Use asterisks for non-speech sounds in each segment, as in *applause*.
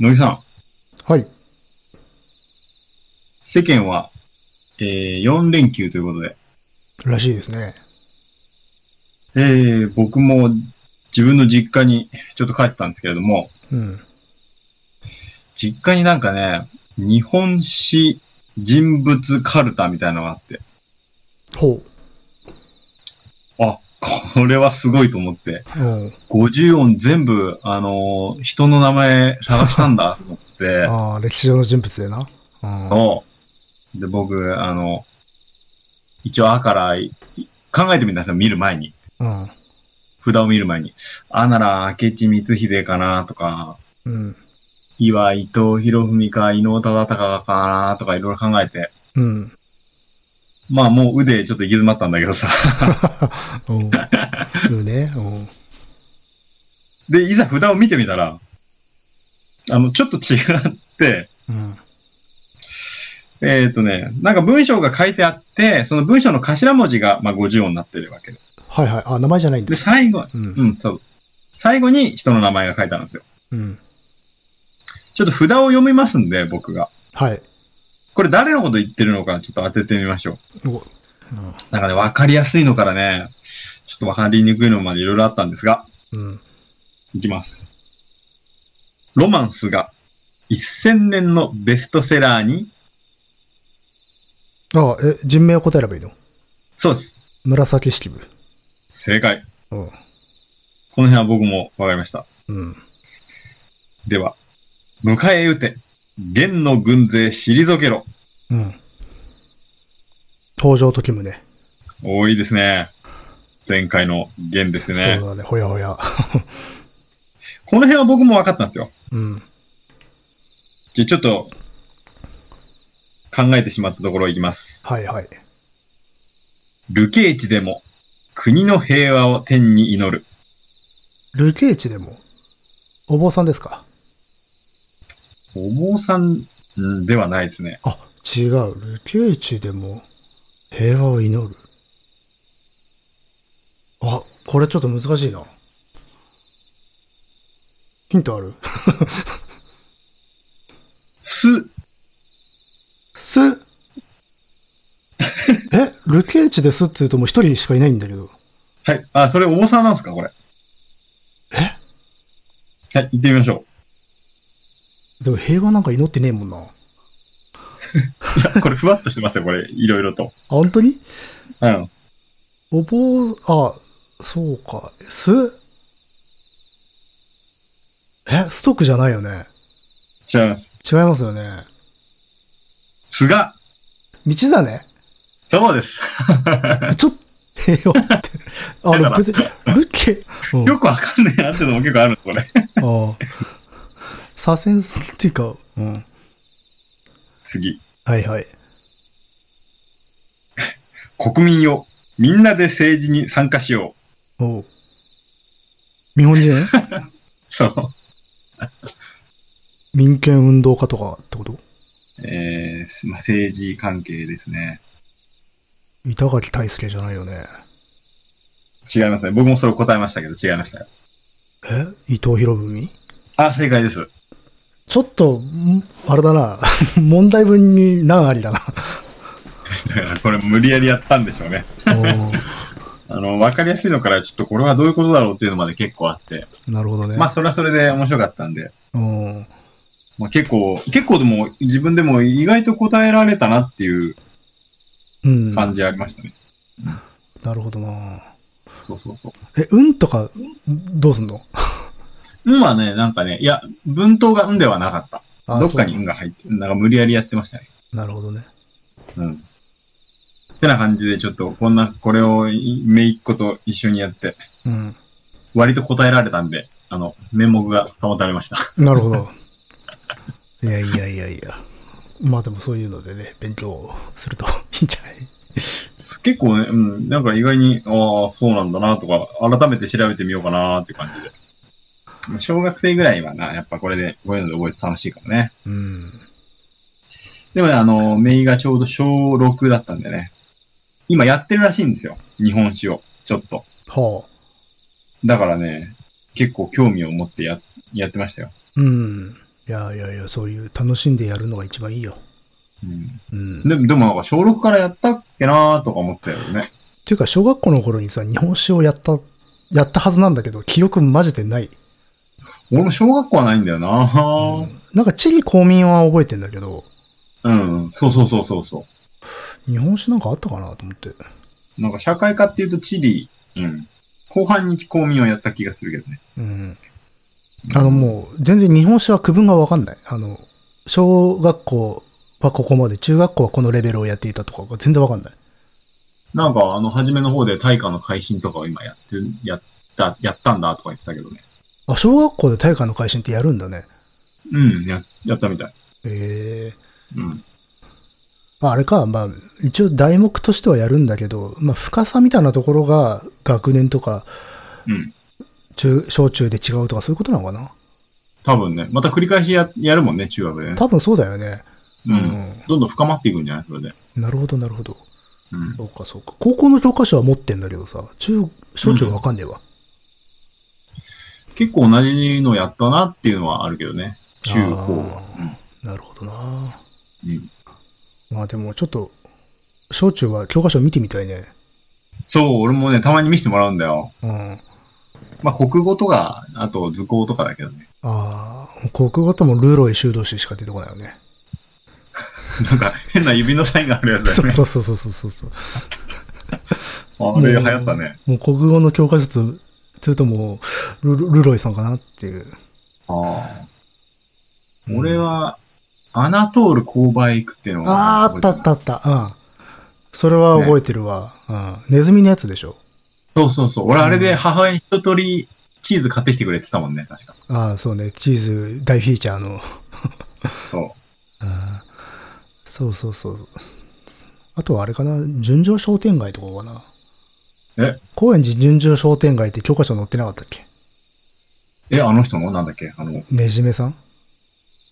乃木さん、はい。世間は、えー、4連休ということで、らしいですね。えー、僕も自分の実家にちょっと帰ってたんですけれども、うん。実家になんかね、日本史人物カルタみたいなのがあって、ほあ、これはすごいと思って、う。うん。50音全部、あのー人の名前探したんだと思って、ああ、歴史上の人物でな。うん。そう。で、僕、あの、一応、あからい考えてみたんですよ、見る前に。うん。札を見る前に。あなら、明智光秀かなとか、うん。岩井伊藤博文か、伊能忠敬かなとかいろいろ考えて。うん。まあ、もう腕ちょっと行き詰まったんだけどさ。*laughs* うん。そうね。うん。で、いざ札を見てみたら、あの、ちょっと違って、うん。えっ、とね、なんか文章が書いてあって、その文章の頭文字が、まあ、50音になってるわけで。はいはい。あ、名前じゃないんだで、。最後、うん。うん、そう。最後に人の名前が書いてあるんですよ。うん。ちょっと札を読みますんで、僕が。はい。これ誰のこと言ってるのかちょっと当ててみましょう。おなんかね、わかりやすいのからね、ちょっとわかりにくいのまでいろいろあったんですが、うん。いきます。ロマンスが1000年のベストセラーに、ああ、え、人名を答えればいいの？そうです。紫式部。正解。うん。この辺は僕もわかりました。うん。では、迎え撃て。元の軍勢退けろ。うん。登場時宗。多いですね。前回の元ですね。そうだね。ほやほや。*laughs* この辺は僕も分かったんですよ。うん。じゃあちょっと、考えてしまったところいきます。はいはい。流刑地でも、国の平和を天に祈る。流刑地でも、お坊さんですか？お坊さんんではないですね。あ、違う。流刑地でも、平和を祈る。あ、これちょっと難しいな。ヒントある？*laughs* す、すえ流刑地ですって言うともう一人しかいないんだけど。はい。あ、それお坊さんなんですかこれ。え？はい、行ってみましょでも平和なんか祈ってねえもんな。いや、これふわっとしてますよ、これ。いろいろと。本当に？うん。お坊、あ、そうか。す？えストックじゃないよね？違います。違いますよね。すが、道だね。そうです。ちょっと、平和って。*laughs* あ別に、ルッケ、うん、よくわかんないなってのも結構あるこれ。ああ。左遷っていうか、うん。次。はいはい。*laughs* 国民よ。みんなで政治に参加しよう。おう日本人？*laughs* そう。*laughs* 民権運動家とかってこと？えー、まあ、政治関係ですね。板垣大輔じゃないよね。違いますね。僕もそれ答えましたけど、違いましたよ。え？伊藤博文？あ、正解です。ちょっと、んあれだな。*laughs* 問題文に難ありだな。だからこれ無理やりやったんでしょうね。お *laughs* あの、わかりやすいのからちょっとこれはどういうことだろうっていうのまで結構あって。なるほどね。まあ、それはそれで面白かったんで。うん。まあ、結構、結構でも自分でも意外と答えられたなっていううん。感じありましたね。なるほどな。そうそうそう。え、運とか、どうすんの？運はね、なんかね、いや、文頭が運ではなかった。あどっかに運が入って、なんか無理やりやってましたね。なるほどね。うん。ってな感じで、ちょっと、こんな、これを、めいっ子と一緒にやって、うん。割と答えられたんで、あの、面目が保たれました。なるほど。いやいやいやいや。まあでもそういうのでね、勉強するといいんじゃない？結構ね、うん、なんか意外に、ああ、そうなんだなとか、改めて調べてみようかなって感じで。小学生ぐらいはな、やっぱこれで、こういうので覚えて楽しいからね。うん。でもね、あの、メイがちょうど小6だったんでね、今やってるらしいんですよ。日本史を。ちょっと。はあ。だからね、結構興味を持ってや、やってましたよ。うん。いやいやいや、そういう楽しんでやるのが一番いいよ。うん。うん。っでも、でもなんか小6からやったっけなーとか思ったよね。ていうか、小学校の頃にさ、日本史をやった、やったはずなんだけど、記憶マジでない。俺も小学校はないんだよなーなんか地理公民は覚えてんだけど、うん。そうそうそうそうそう。日本史なんかあったかなと思って。なんか社会科っていうと地理、うん。後半に公民をやった気がするけどね。うん。あのもう、全然日本史は区分がわかんない。あの、小学校はここまで、中学校はこのレベルをやっていたとかが全然わかんない。なんかあの、初めの方で大化の改新とかを今やってる、やった、やったんだとか言ってたけどね。あ、小学校で大化の改新ってやるんだね。うん、や、やったみたい。ええうん。ああれか、まあ、一応題目としてはやるんだけど、まあ、深さみたいなところが学年とか、うん。中、小中で違うとかそういうことなのかな？多分ね、また繰り返しや、やるもんね、中学でね。多分そうだよね。うん。うんどんどん深まっていくんじゃない？それで。なるほど、なるほど。うん。そうか、そうか。高校の教科書は持ってんだけどさ、中、小中わかんねえわ。結構同じのやったなっていうのはあるけどね。中高は。なるほどなうん。うん。まあでもちょっと、小中は教科書見てみたいね。そう、俺もね、たまに見せてもらうんだよ。うん。まあ、国語とか、あと図工とかだけどね。ああ、国語ともルーロイ修道士しか出てこないよね。なんか、変な指のサインがあるやつだよね。そうそうそうそうそうそう。*laughs* あれ流行ったね。もう国語の教科書つ、つうともうル、ルロイさんかなっていう。ああ。俺は、アナトール勾配区っていうのが。ああ、あったあったあった。うん。それは覚えてるわ。うん。ネズミのやつでしょ？そうそうそう。俺あれで母親に一通りチーズ買ってきてくれてたもんね、確か。ああ、そうね。チーズ大フィーチャーの。そう。*laughs* そうそうそう。あとはあれかな？純情商店街とかかな？え、高円寺純情商店街って教科書載ってなかったっけ？え、あの人の？なんだっけ？あの、ねじめさん？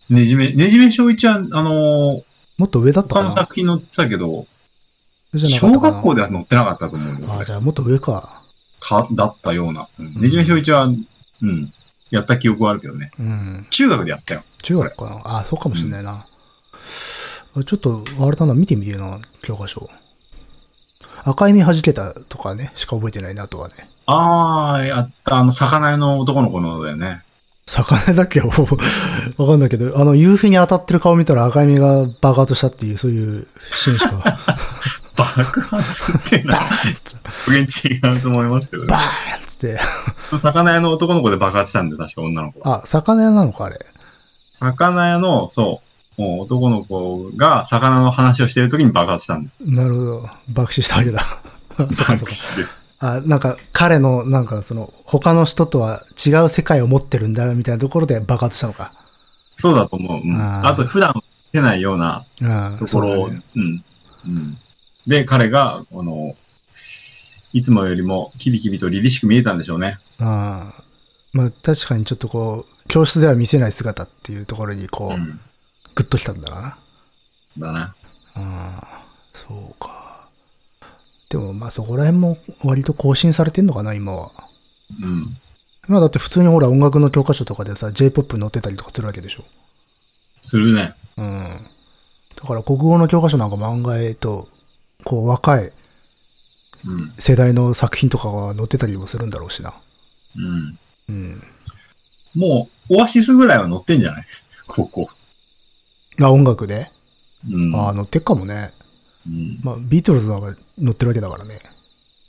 ねじめ、ねじめ正一は、あのーもっと上だった他のかな？作品載ってたけど、小学校では載ってなかったと思うよ。ああ、じゃあもっと上か。か、だったような。うんねじめ正一は、うん、やった記憶はあるけどね。うん。中学でやったよ。中学かな？ああ、そうかもしれないな。あちょっと、あれだな、見てみてえな、教科書。赤い実弾けたとかね、しか覚えてないなとはね。ああ、やった、あの、魚屋の男の子のだよね。魚だっけ？*laughs* わかんないけど、あの、夕日に当たってる顔見たら赤い実が爆発したっていう、そういうシーンしか。*laughs* 爆発ってな、全然違うと思いますけどね。バーンっつって。魚屋の男の子で爆発したんで、確か女の子は。あ、魚屋なのか、あれ？魚屋の、そう、もう男の子が魚の話をしてる時に爆発したんです。なるほど。爆死したわけだ。*laughs* 爆死です。あ、なんか、彼の、なんか、その、他の人とは違う世界を持ってるんだ、みたいなところで爆発したのか。そうだと思う。うん、あと、普段出ないようなうん。ところを、ねうん。うん。で、彼が、この、いつもよりもキビキビと凛々しく見えたんでしょうね。ああ。まあ、確かにちょっとこう、教室では見せない姿っていうところに、こう、うん。グッときたんだな。だな。ああ、そうか。でも、まあ、そこら辺も割と更新されてんのかな、今は。うん。まあ、だって普通にほら、音楽の教科書とかでさ、J-POP 載ってたりとかするわけでしょ。するね。うん。だから、国語の教科書なんかも案外と、こう、若いうん。世代の作品とかが載ってたりもするんだろうしな。うん。うん。もう、オアシスぐらいは乗ってんじゃない？*laughs* ここ。あ、音楽で、うん。ああ、載ってっかもね。うんまあ、ビートルズなんか載ってるわけだからね。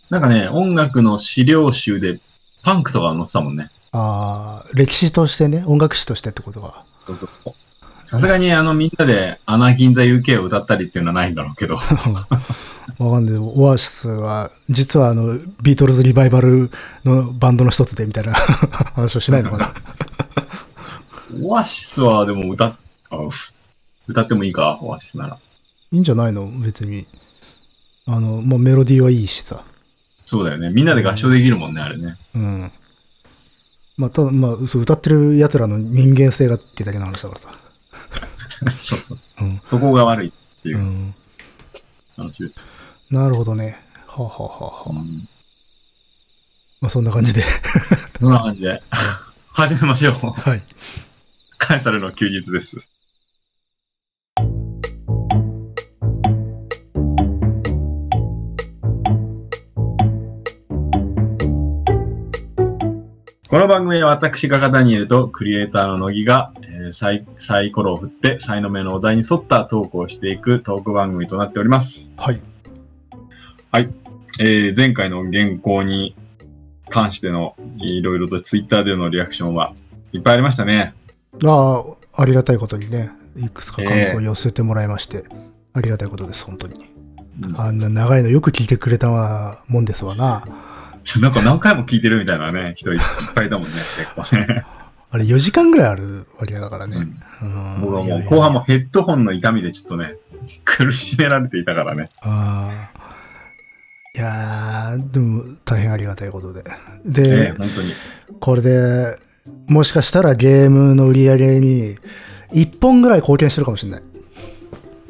なんかね、音楽の資料集で、パンクとか載ってたもんね。ああ、歴史としてね、音楽史としてってことか。そうそうそうさすがにあのみんなでアナ銀座 UK を歌ったりっていうのはないんだろうけど。*laughs* わかんない。オアシスは、実はあの、ビートルズリバイバルのバンドの一つでみたいな *laughs* 話をしないのかな。*laughs* オアシスはでも歌っ、あ歌ってもいいか、オアシスなら。いいんじゃないの？別に。あの、もうメロディーはいいしさ。そうだよね。みんなで合唱できるもんね、あれね。うん。まあ、ただ、まあ、そう、歌ってる奴らの人間性がってだけの話だからさ。*laughs* そうそう。うん。そこが悪いっていううん話です。なるほどね。はあ、はあはあはあ、うんまあ、そんな感じで。そんな感じで。*laughs* 始めましょう。はい。カエサルの休日です。この番組は私、ガガダニエルとクリエイターの乃木が、えーサイサイコロを振って、才の目のお題に沿ったトークをしていくトーク番組となっております。はい。えー前回の原稿に関してのいろいろとツイッターでのリアクションはいっぱいありましたね。ああ、ありがたいことにね、いくつか感想を寄せてもらいまして、ありがたいことです、本当に。うんあんな長いのよく聞いてくれたもんですわな。*laughs* なんか何回も聞いてるみたいなね、人いっぱいいたもんね、結構ね。あれ4時間ぐらいあるわけだからね。うん僕はもう後半もヘッドホンの痛みでちょっとね、苦しめられていたからね。ああ。いやー、でも大変ありがたいことで。えで、え本当に。これで、もしかしたらゲームの売り上げに1本ぐらい貢献してるかもしれない。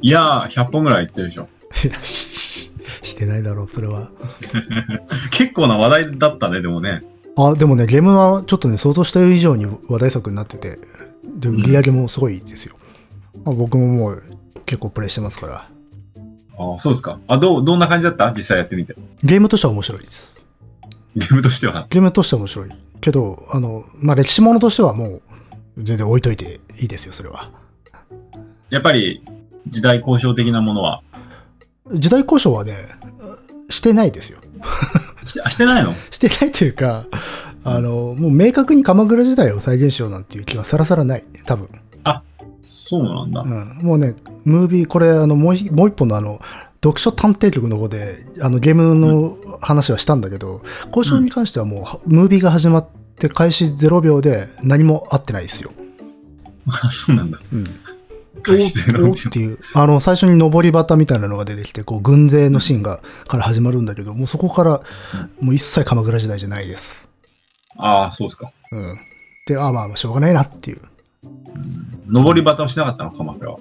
いやー、100本ぐらいいってるでしょ。ししてないだろう、それは。*laughs* 結構な話題だったね、でもね。あ、でもね、ゲームはちょっとね、想像した以上に話題作になってて、で、売り上げもすごいですよ。まあ、僕ももう結構プレイしてますから。ああ、そうですか。あ、どう、どんな感じだった？実際やってみて。ゲームとしては面白いです。ゲームとしては？ゲームとしては面白い。けど、あの、まあ、歴史ものとしてはもう、全然置いといていいですよ、それは。やっぱり、時代交渉的なものは。時代交渉はね、してないですよ。しあ *laughs* してないの？してないというか、あの、もう明確に鎌倉時代を再現しようなんていう気はさらさらない。多分。そうなんだ。うん。もうね、ムービー、これ、あの、もう一もう一本のあの、読書探偵局の方で、あの、ゲームの話はしたんだけど、交渉に関してはもう、ムービーが始まって開始0秒で何も合ってないですよ。*laughs* あそうなんだ。うん。開始ゼロおおっていう、あの、最初に上り旗みたいなのが出てきて、こう、軍勢のシーンが、から始まるんだけど、もうそこから、もう一切鎌倉時代じゃないです。ああ、そうですか。うん。で、ああまあまあ、しょうがないなっていう。上り旗をしなかったの、鎌倉は。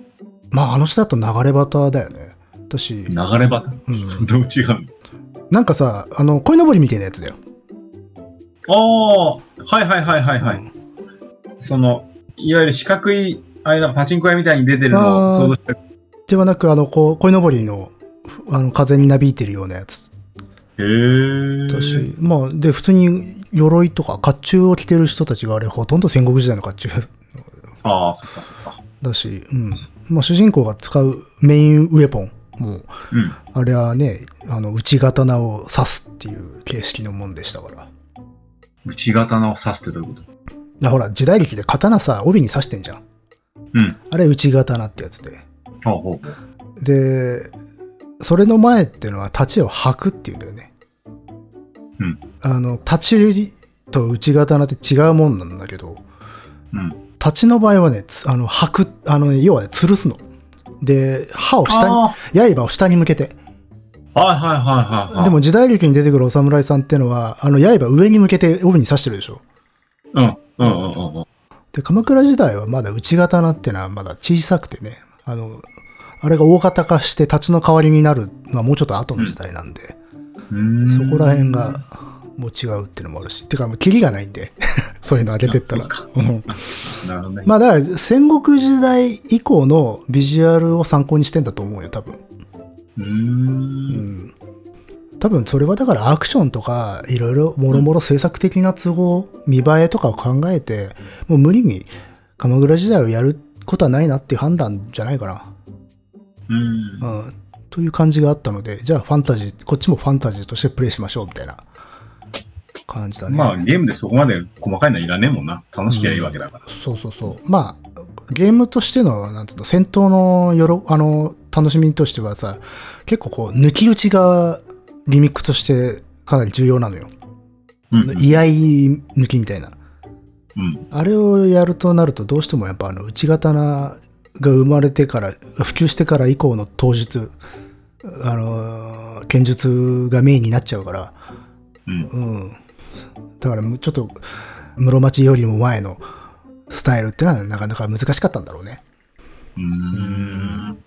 まあ、あの人だと流れ旗だよね。私、流れ旗？うん。*laughs* どう違うの？なんかさ、あの、鯉のぼりみたいなやつだよ。ああ、はいはいはいはいはい。うんその、いわゆる四角い、あれだ、パチンコ屋みたいに出てるのを想像した。ではなく、あの、こう、鯉のぼりの、あの、風になびいてるようなやつ。へえ。だし、まあ、で、普通に鎧とか甲冑を着てる人たちがあれ、ほとんど戦国時代の甲冑ああ、そっかそっか。だし、うん。まあ、主人公が使うメインウェポンも、うん。あれはね、あの、内刀を刺すっていう形式のもんでしたから。内刀を刺すってどういうこと？あほら、時代劇で刀さ、帯に刺してんじゃん。うん。あれ、内刀ってやつで。で、それの前っていうのは、太刀を履くっていうんだよね。うん。あの、太刀と内刀って違うもんなんだけど、うん。太刀の場合はね、つあの、履く、あのね、要はね、吊るすの。で、刃を下あに、刃を下に向けて。あ、はいはいはいはいはい。でも、時代劇に出てくるお侍さんってのは、あの、刃上に向けて帯に刺してるでしょ。うん。うんうんうんうん。で、鎌倉時代はまだ内刀ってのはまだ小さくてね、あの、あれが大型化して立ちの代わりになるのはもうちょっと後の時代なんで、うーんそこら辺がもう違うっていうのもあるし、てかもうキリがないんで、*laughs* そういうの上げてったら。なるほどね。まあだから戦国時代以降のビジュアルを参考にしてんだと思うよ、多分。うー。うんん。多分それはだからアクションとかいろいろもろもろ制作的な都合、見栄えとかを考えて、もう無理に鎌倉時代をやることはないなっていう判断じゃないかな。うん。うん。という感じがあったので、じゃあファンタジー、こっちもファンタジーとしてプレイしましょうみたいな感じだね。まあ、ゲームでそこまで細かいのはいらねえもんな。楽しきゃいいわけだから。そうそうそう。まあ、ゲームとしての、なんていうの、戦闘のよろ、あの、楽しみとしてはさ、結構こう、抜き打ちがリミックとしてかなり重要なのよ。うん。うん。居合抜きみたいな。うん。あれをやるとなると、どうしてもやっぱあの、内刀が生まれてから、普及してから以降の刀術、あの、剣術がメインになっちゃうから、うん。うん。だから、ちょっと、室町よりも前のスタイルってのはなかなか難しかったんだろうね。うーん。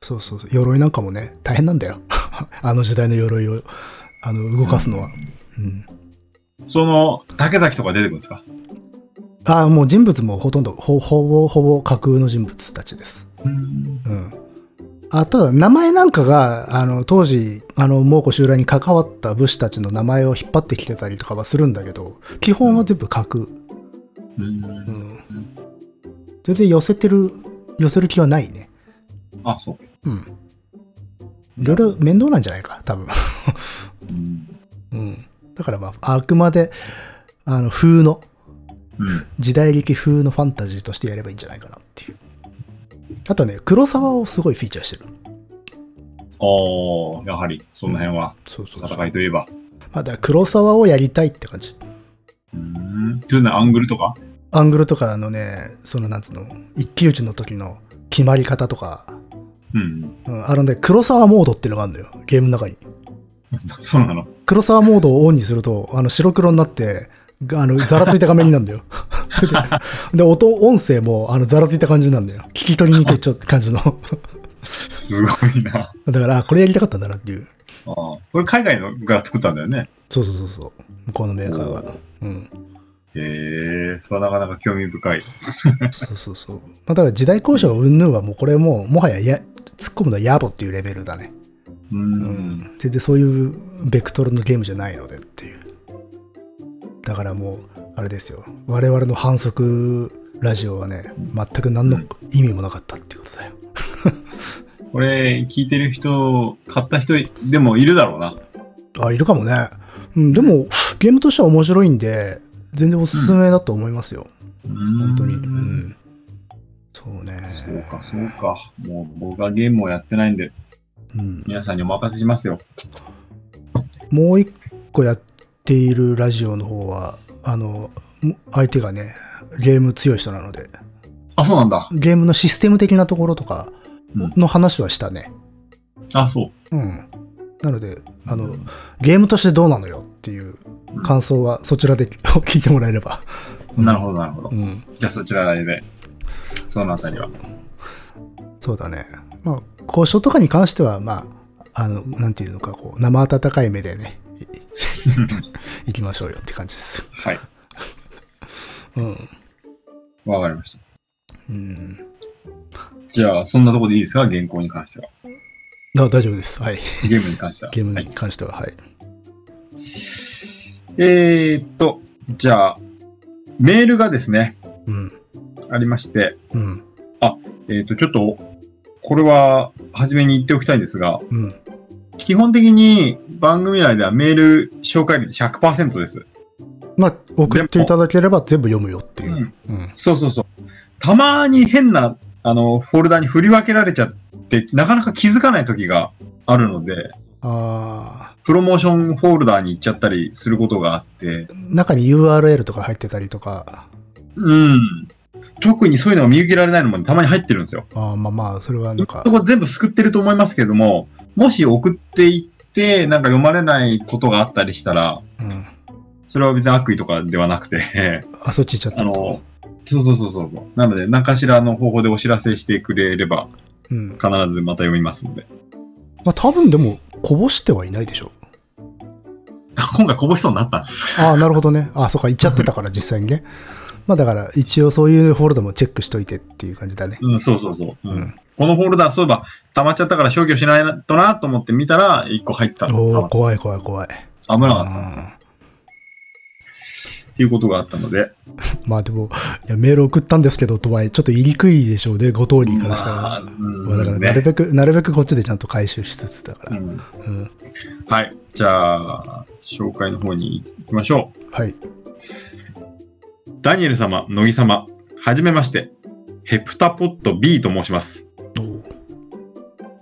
そうそうそう。鎧なんかもね、大変なんだよ。あの時代の鎧を、あの、動かすのは。うん。その、竹崎とか出てくるんですか？ああ、もう人物もほとんど、ほほぼほぼ架空の人物たちです。うん。うん。あ、ただ、名前なんかが、あの、当時、あの、蒙古襲来に関わった武士たちの名前を引っ張ってきてたりとかはするんだけど、基本は全部架空。うんうん。全然寄せてる、寄せる気はないね。あ、そう。うん。いろいろ面倒なんじゃないか、多分。うん。うん。だからまあ、あくまで、あの、風の、うん。時代劇風のファンタジーとしてやればいいんじゃないかなっていう。あとね、黒沢をすごいフィーチャーしてる。おー、やはり、その辺は、そうそうそう。戦いといえば。まあ、だから黒沢をやりたいって感じ。うん。それね、アングルとか？アングルとかのね、そのなんつうの、一騎打ちの時の決まり方とか、うん。うん、あのね、黒沢モードっていうのがあるのよ、ゲームの中に。*laughs* そうなの？黒沢モードをオンにすると、あの、白黒になって、があの、ざらついた画面になるんだよ。*laughs* で、音、音声も、あの、ざらついた感じなんだよ。聞き取りにくいちょ感じの。すごいな。だから、あこれやりたかったんだなっていう。あーこれ海外のが作ったんだよね。そうそうそうそう。向こうのメーカーが。うん。へえ、それはなかなか興味深い。そうそうそう。まあ、だから時代交渉云々はもうこれもう、もはやや、突っ込むのは野暮っていうレベルだね。う。うんん。全然そういうベクトルのゲームじゃないのでっていう。だからもう、あれですよ。我々の反則ラジオはね、全く何の意味もなかったっていうことだよ。*laughs* これ、聞いてる人、買った人でもいるだろうな。あ、いるかもね。うん、でも、ゲームとしては面白いんで、全然おすすめだと思いますよ。本本当に。うん。そうね。そうか、そうか。もう僕はゲームをやってないんで、うん。皆さんにお任せしますよ。もう一個やっているラジオの方は、あの、相手がね、ゲーム強い人なので、あ、そうなんだ。ゲームのシステム的なところとかうんの話はしたね。あ、そう。うん。なので、あの、ゲームとしてどうなのよっていう感想はそちらで聞いてもらえれば。なるほど、なるほどう。ん。じゃあそちらで、そのあたりは。そうだね。まあ、交渉とかに関しては、まあ、あの、なんていうのか、こう、生温かい目でね、*laughs* い行きましょうよって感じですよ。はい。うん。わかりました。うん。じゃあ、そんなところでいいですか？原稿に関しては。あ大丈夫です。はい。ゲームに関しては。ゲームにはい、関しては、はい。えーっと、じゃあ、メールがですね、うん。ありまして、うん。えーっと、ちょっと、これは、初めに言っておきたいんですが、うん。基本的に番組内ではメール紹介率100%です。まあ、送っていただければ全部読むよっていう。うん。うん。そうそうそう。たまに変な、あの、フォルダに振り分けられちゃって、なかなか気づかない時があるので、あプロモーションフォルダに行っちゃったりすることがあって、ー中に URL とか入ってたりとか、うん。特にそういうのが見受けられないのもたまに入ってるんですよ。あーまあまあ、それはなんかそ、こ全部救ってると思いますけども、もし送っていって、なんか読まれないことがあったりしたら、うん。それは別に悪意とかではなくて、あ、そっち行っちゃったあの、そうそうそうそうそう。なので、何かしらの方法でお知らせしてくれれば、うん。必ずまた読みますので。まあ多分でも、こぼしてはいないでしょ。今回こぼしそうになったんです。ああ、なるほどね。ああ、そっか、行っちゃってたから、実際にね。まあだから、一応そういうフォルダもチェックしといてっていう感じだね。うん、そうそうそう。うんうんこのフォルダ、そういえば、溜まっちゃったから消去しないとなと思って見たら、一個入ってたおお怖い怖い怖い。危なかったうんっていうことがあったので。*laughs* まあでも、いやメール送ったんですけど、とはいえ、ちょっと言いにくいでしょうね、ご当人からしたら。まあだから、なるべく、なるべくこっちでちゃんと回収しつつだから。うんうん。はい。じゃあ、紹介の方に行きましょう。はい。ダニエル様、乃木様、はじめまして。ヘプタポット B と申します。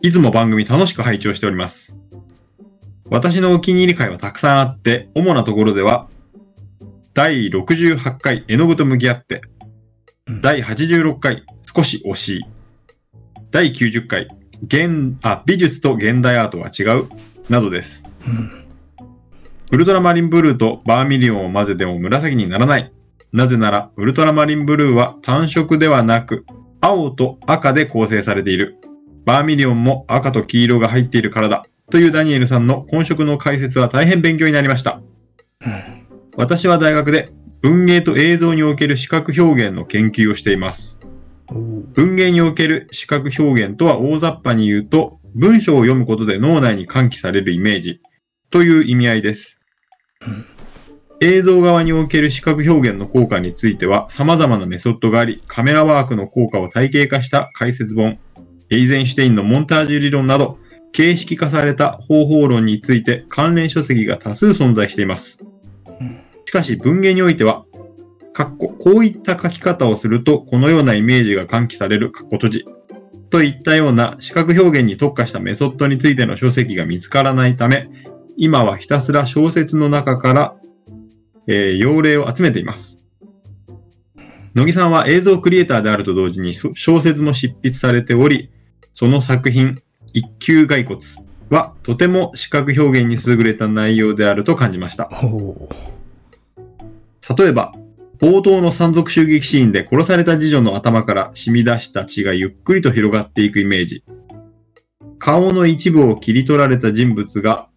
いつも番組楽しく拝聴しております。私のお気に入り会はたくさんあって、主なところでは、第68回絵の具と向き合ってうん、第86回少し惜しい、第90回現あ美術と現代アートは違う、などです。うん。ウルトラマリンブルーとバーミリオンを混ぜても紫にならない。なぜなら、ウルトラマリンブルーは単色ではなく、青と赤で構成されている。バーミリオンも赤と黄色が入っているからだ。というダニエルさんの混色の解説は大変勉強になりました。私は大学で文芸と映像における視覚表現の研究をしています。文芸における視覚表現とは大雑把に言うと、文章を読むことで脳内に喚起されるイメージという意味合いです。映像側における視覚表現の効果については様々なメソッドがあり、カメラワークの効果を体系化した解説本、エイゼンシュテインのモンタージュ理論など、形式化された方法論について関連書籍が多数存在しています。しかし文芸においては、かっここういった書き方をするとこのようなイメージが喚起されるかっこ閉じといったような視覚表現に特化したメソッドについての書籍が見つからないため、今はひたすら小説の中から、えー要例を集めています。乃木さんは映像クリエイターであると同時に小説も執筆されており、その作品、一級骸骨はとても視覚表現に優れた内容であると感じました。例えば、冒頭の山賊襲撃シーンで殺された次女の頭から染み出した血がゆっくりと広がっていくイメージ。顔の一部を切り取られた人物が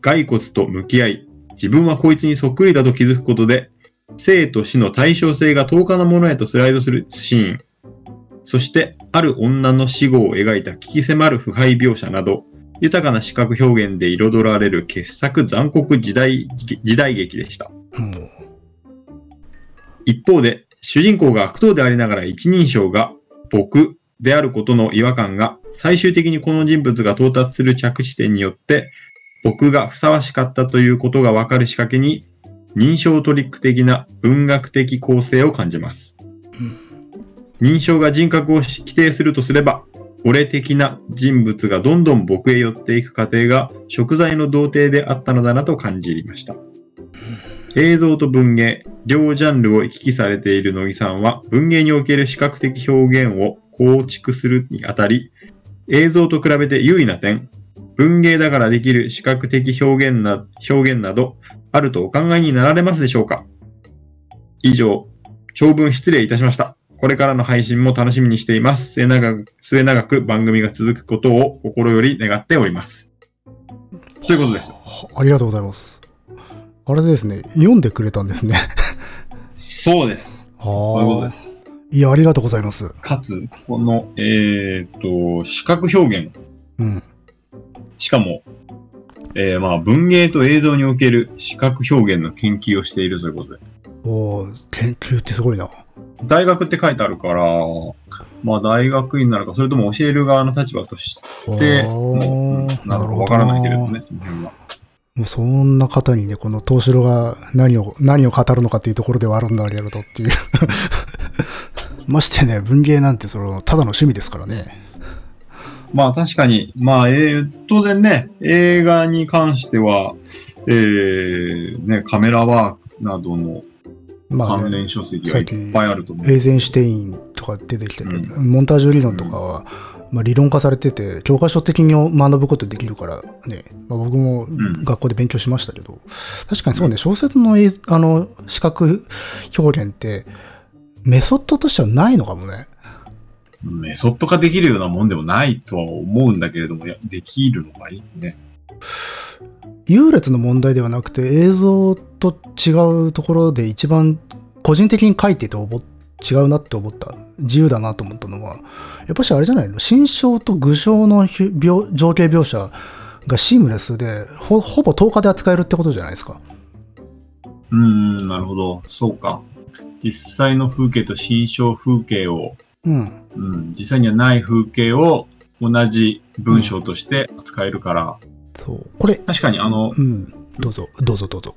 骸骨と向き合い、自分はこいつにそっくりだと気づくことで、生と死の対称性が10日のものへとスライドするシーン。そして、ある女の死後を描いた危機迫る腐敗描写など、豊かな視覚表現で彩られる傑作残酷時代時代劇でした。も一方で、主人公が悪党でありながら一人称が僕であることの違和感が最終的にこの人物が到達する着地点によって僕がふさわしかったということがわかる仕掛けに認証トリック的な文学的構成を感じます。認証が人格を規定するとすれば、俺的な人物がどんどん僕へ寄っていく過程が食材の童貞であったのだなと感じました。映像と文芸、両ジャンルを行き来されている乃木さんは、文芸における視覚的表現を構築するにあたり、映像と比べて優位な点、文芸だからできる視覚的表現な表現など、あるとお考えになられますでしょうか？以上、長文失礼いたしました。これからの配信も楽しみにしています。末永く、末永く番組が続くことを心より願っております。ということです。ありがとうございます。あれですね、読んでくれたんですね。そうです。そそういうことで。す。いや、ありがとうございます。かつ、この、えっ、と、視覚表現、うん。しかも、えーまあ、文芸と映像における視覚表現の研究をしているということで。おー研究ってすごいな。大学って書いてあるから、まあ、大学院なのか、それとも教える側の立場として、なるほど、わからないけれどね、その辺は。もうそんな方にね、この東城が何を、何を語るのかっていうところではあるんだけれどっていう。*laughs* ましてね、文芸なんてその、ただの趣味ですからね。まあ、確かに、まあ、えー当然ね、映画に関しては、えーね、カメラワークなどのまあね、関連書籍がいっぱいあると思う。エイゼンシュテインとか出てきて、うモンタージュ理論とかは、まあ、理論化されてて、教科書的に学ぶことできるからね、まあ、僕もん。学校で勉強しましたけど、確かにそうね、小説の映あの視覚表現って、メソッドとしてはないのかもね。メソッド化できるようなもんでもないとは思うんだけれども、できるのがい？いね。優劣の問題ではなくて映像と違うところで一番個人的に書いてて思っ違うなって思った自由だなと思ったのはやっぱしあれじゃないの？心象と具象の情景描写がシームレスでほほぼ10日で扱えるってことじゃないですか。うーん、なるほど。そうか。実際の風景と心象風景を、うん。うん、実際にはない風景を同じ文章として扱えるから、そう。これ、確かにあの、うん。どうぞ、どうぞどうぞ。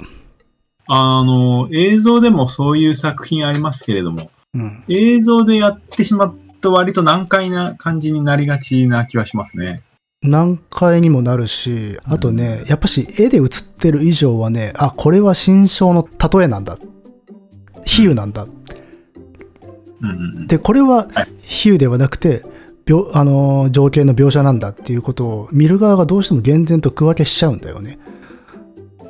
あの、映像でもそういう作品ありますけれども、うん。映像でやってしまうと割と難解な感じになりがちな気はしますね。難解にもなるし、あとね、やっぱし絵で写ってる以上はね、あ、これは心象の例えなんだ。比喩なんだ。うん。で、これははい比喩ではなくて、描あのー情景の描写なんだっていうことを見る側がどうしても厳然と区分けしちゃうんだよね。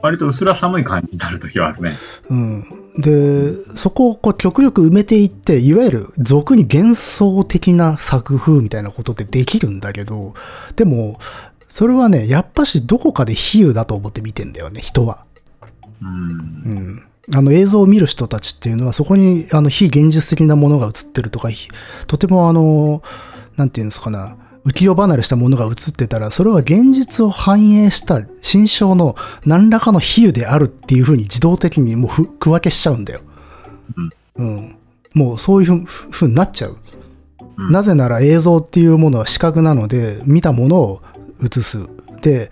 割と薄ら寒い感じになるときはあるね。うん。で、そこをこう極力埋めていって、いわゆる俗に幻想的な作風みたいなことってできるんだけど、でも、それはね、やっぱしどこかで比喩だと思って見てんだよね、人は。うん。うん。あの映像を見る人たちっていうのはそこにあの非現実的なものが映ってるとか、ひとてもあの、なんていうんですかな、浮世離れしたものが映ってたら、それは現実を反映した心象の何らかの比喩であるっていうふうに自動的にもうふ区分けしちゃうんだよ。うん。もうそういうふふうになっちゃう。うんなぜなら映像っていうものは視覚なので、見たものを映す。で、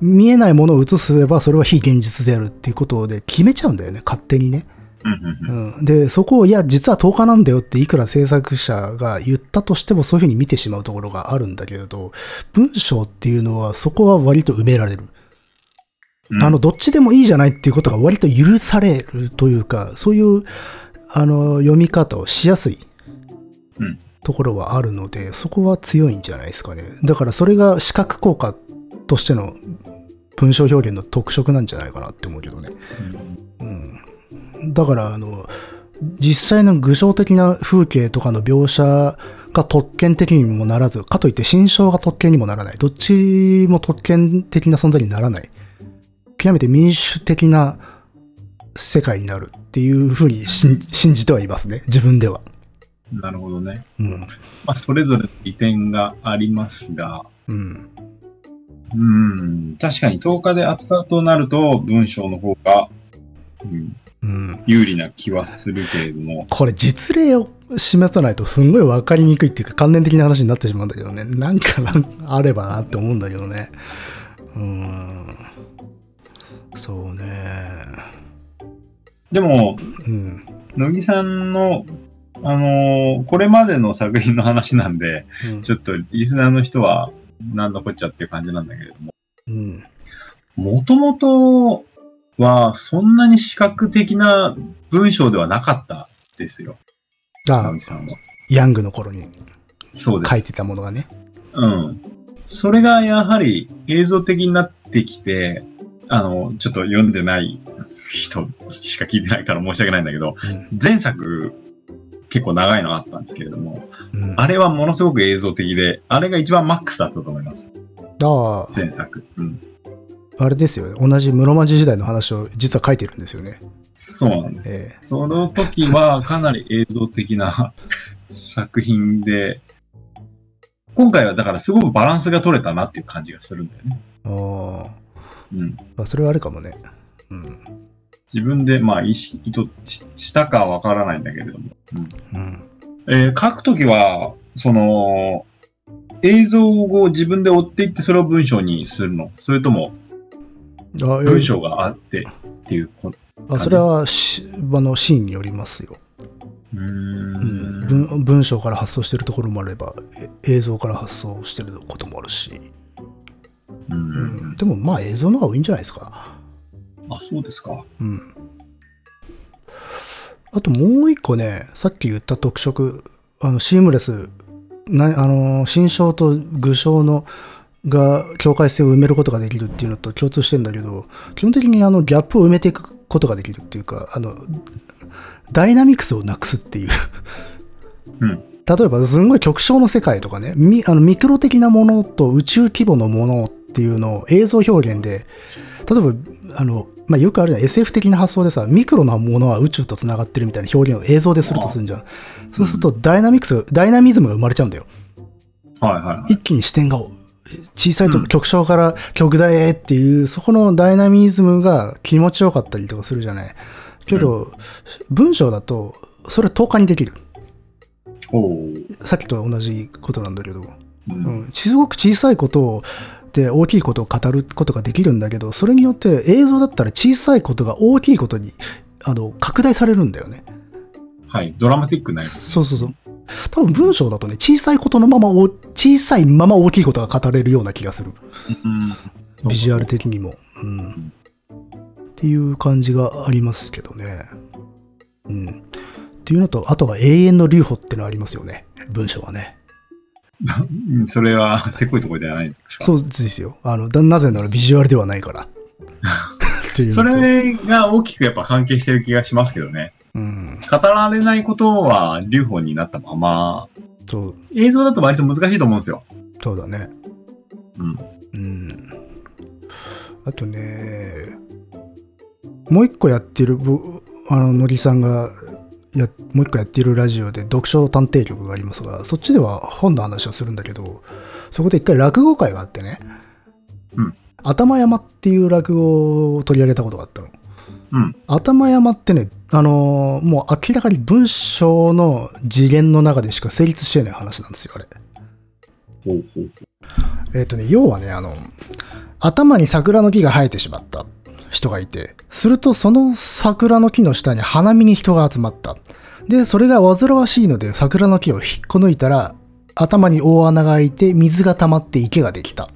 見えないものを映せばそれは非現実であるっていうことで決めちゃうんだよね、勝手にね。うんうんうんうん、で、そこを、いや、実は10日なんだよっていくら制作者が言ったとしてもそういうふうに見てしまうところがあるんだけれど、文章っていうのはそこは割と埋められる。うんあの、どっちでもいいじゃないっていうことが割と許されるというか、そういう、あの、読み方をしやすいうんところはあるので、そこは強いんじゃないですかね。だからそれが視覚効果としての文章表現の特色なんじゃないかなって思うけどね。だから、あの、実際の具象的な風景とかの描写が特権的にもならず、かといって心象が特権にもならない。どっちも特権的な存在にならない。極めて民主的な世界になるっていうふうに信信じてはいますね。自分では。なるほどね。うん。まあ、それぞれ利点がありますが、うん。うん、確かに10日で扱うとなると文章の方が、うん、うん。有利な気はするけれども、これ実例を示さないとすんごい分かりにくいっていうか関連的な話になってしまうんだけどね。なんかあればなって思うんだけどね。うーん。そうね。でも、うん。乃木さんの、あのーこれまでの作品の話なんで、うんちょっとリスナーの人は、なんだこっちゃっていう感じなんだけれども、うん。もともとは、そんなに視覚的な文章ではなかったですよ、あ乃木さんは。ヤングの頃にそうです。書いてたものがね。うん。それがやはり映像的になってきて、あの、ちょっと読んでない人しか聞いてないから申し訳ないんだけど、前作結構長いのあったんですけれども、うん。うん、あれはものすごく映像的で、あれが一番マックスだったと思います。あ前作。うん。あ、あれですよね。同じ室町時代の話を実は書いてるんですよね。そうなんです。ええその時はかなり映像的な *laughs* 作品で、今回はだからすごくバランスが取れたなっていう感じがするんだよね。ああ。うん。まあ、それはあるかもね。うん。自分で、まあ、意識、意図ししたかはわからないんだけれども。うんうん。えー書くときは、その、映像を自分で追っていってそれを文章にするの？それともあ文章があってっていうあそれはしあのシーンによりますよ、うんん。文。文章から発想してるところもあればえ映像から発想してることもあるし、ううんん、でもまあ映像の方が多いんじゃないですか。あ、そうですか。うん。あともう一個ね、さっき言った特色、あの、シームレス、なあの、心象と具象の、が境界線を埋めることができるっていうのと共通してんだけど、基本的にあのギャップを埋めていくことができるっていうか、あの、ダイナミクスをなくすっていう。うん。例えば、すんごい極小の世界とかね、ミあのミクロ的なものと宇宙規模のものっていうのを映像表現で、例えば、あの、まあ、よくあるじゃん SF 的な発想でさ、ミクロなものは宇宙と繋がってるみたいな表現を映像でするとするんじゃん。そうすると、ダイナミクス、ダイナミズムが生まれちゃうんだよ。はいはいはい。一気に視点が小さいとうん極小から極大へっていう、そこのダイナミズムが気持ちよかったりとかするじゃない。けど、文章だと、それ10日にできる。さっきと同じことなんだけど。うんうん、すごく小さいことをで大きいことを語ることができるんだけど、それによって映像だったら小さいことが大きいことにあの拡大されるんだよね。はい。ドラマティックになります。そうそうそう。多分文章だとね、小さいことのままお、小さいまま大きいことが語れるような気がする。うん。ビジュアル的にも。うん。っていう感じがありますけどね。うん。っていうのと、あとは永遠の留保ってのありますよね。文章はね。う *laughs* んそれは、せこいところではないんですか？そうですよ。あの、だなぜならビジュアルではないから。それが大きくやっぱ関係してる気がしますけどね。うん。語られないことは留保になったまま、そう、映像だと割と難しいと思うんですよ。そうだね。うん。うん。あとね、もう一個やってる、ぼあの、のりさんがや、もう一個やっているラジオで読書探偵局がありますが、そっちでは本の話をするんだけど、そこで一回落語会があってね、うん。頭山っていう落語を取り上げたことがあったの。うん。頭山ってね、あのーもう明らかに文章の次元の中でしか成立してない話なんですよ、あれ。えっ、とね、要はね、あの、頭に桜の木が生えてしまった人がいて、するとその桜の木の下に花見に人が集まった。で、それが煩わしいので桜の木を引っこ抜いたら、頭に大穴が開いて水が溜まって池ができた。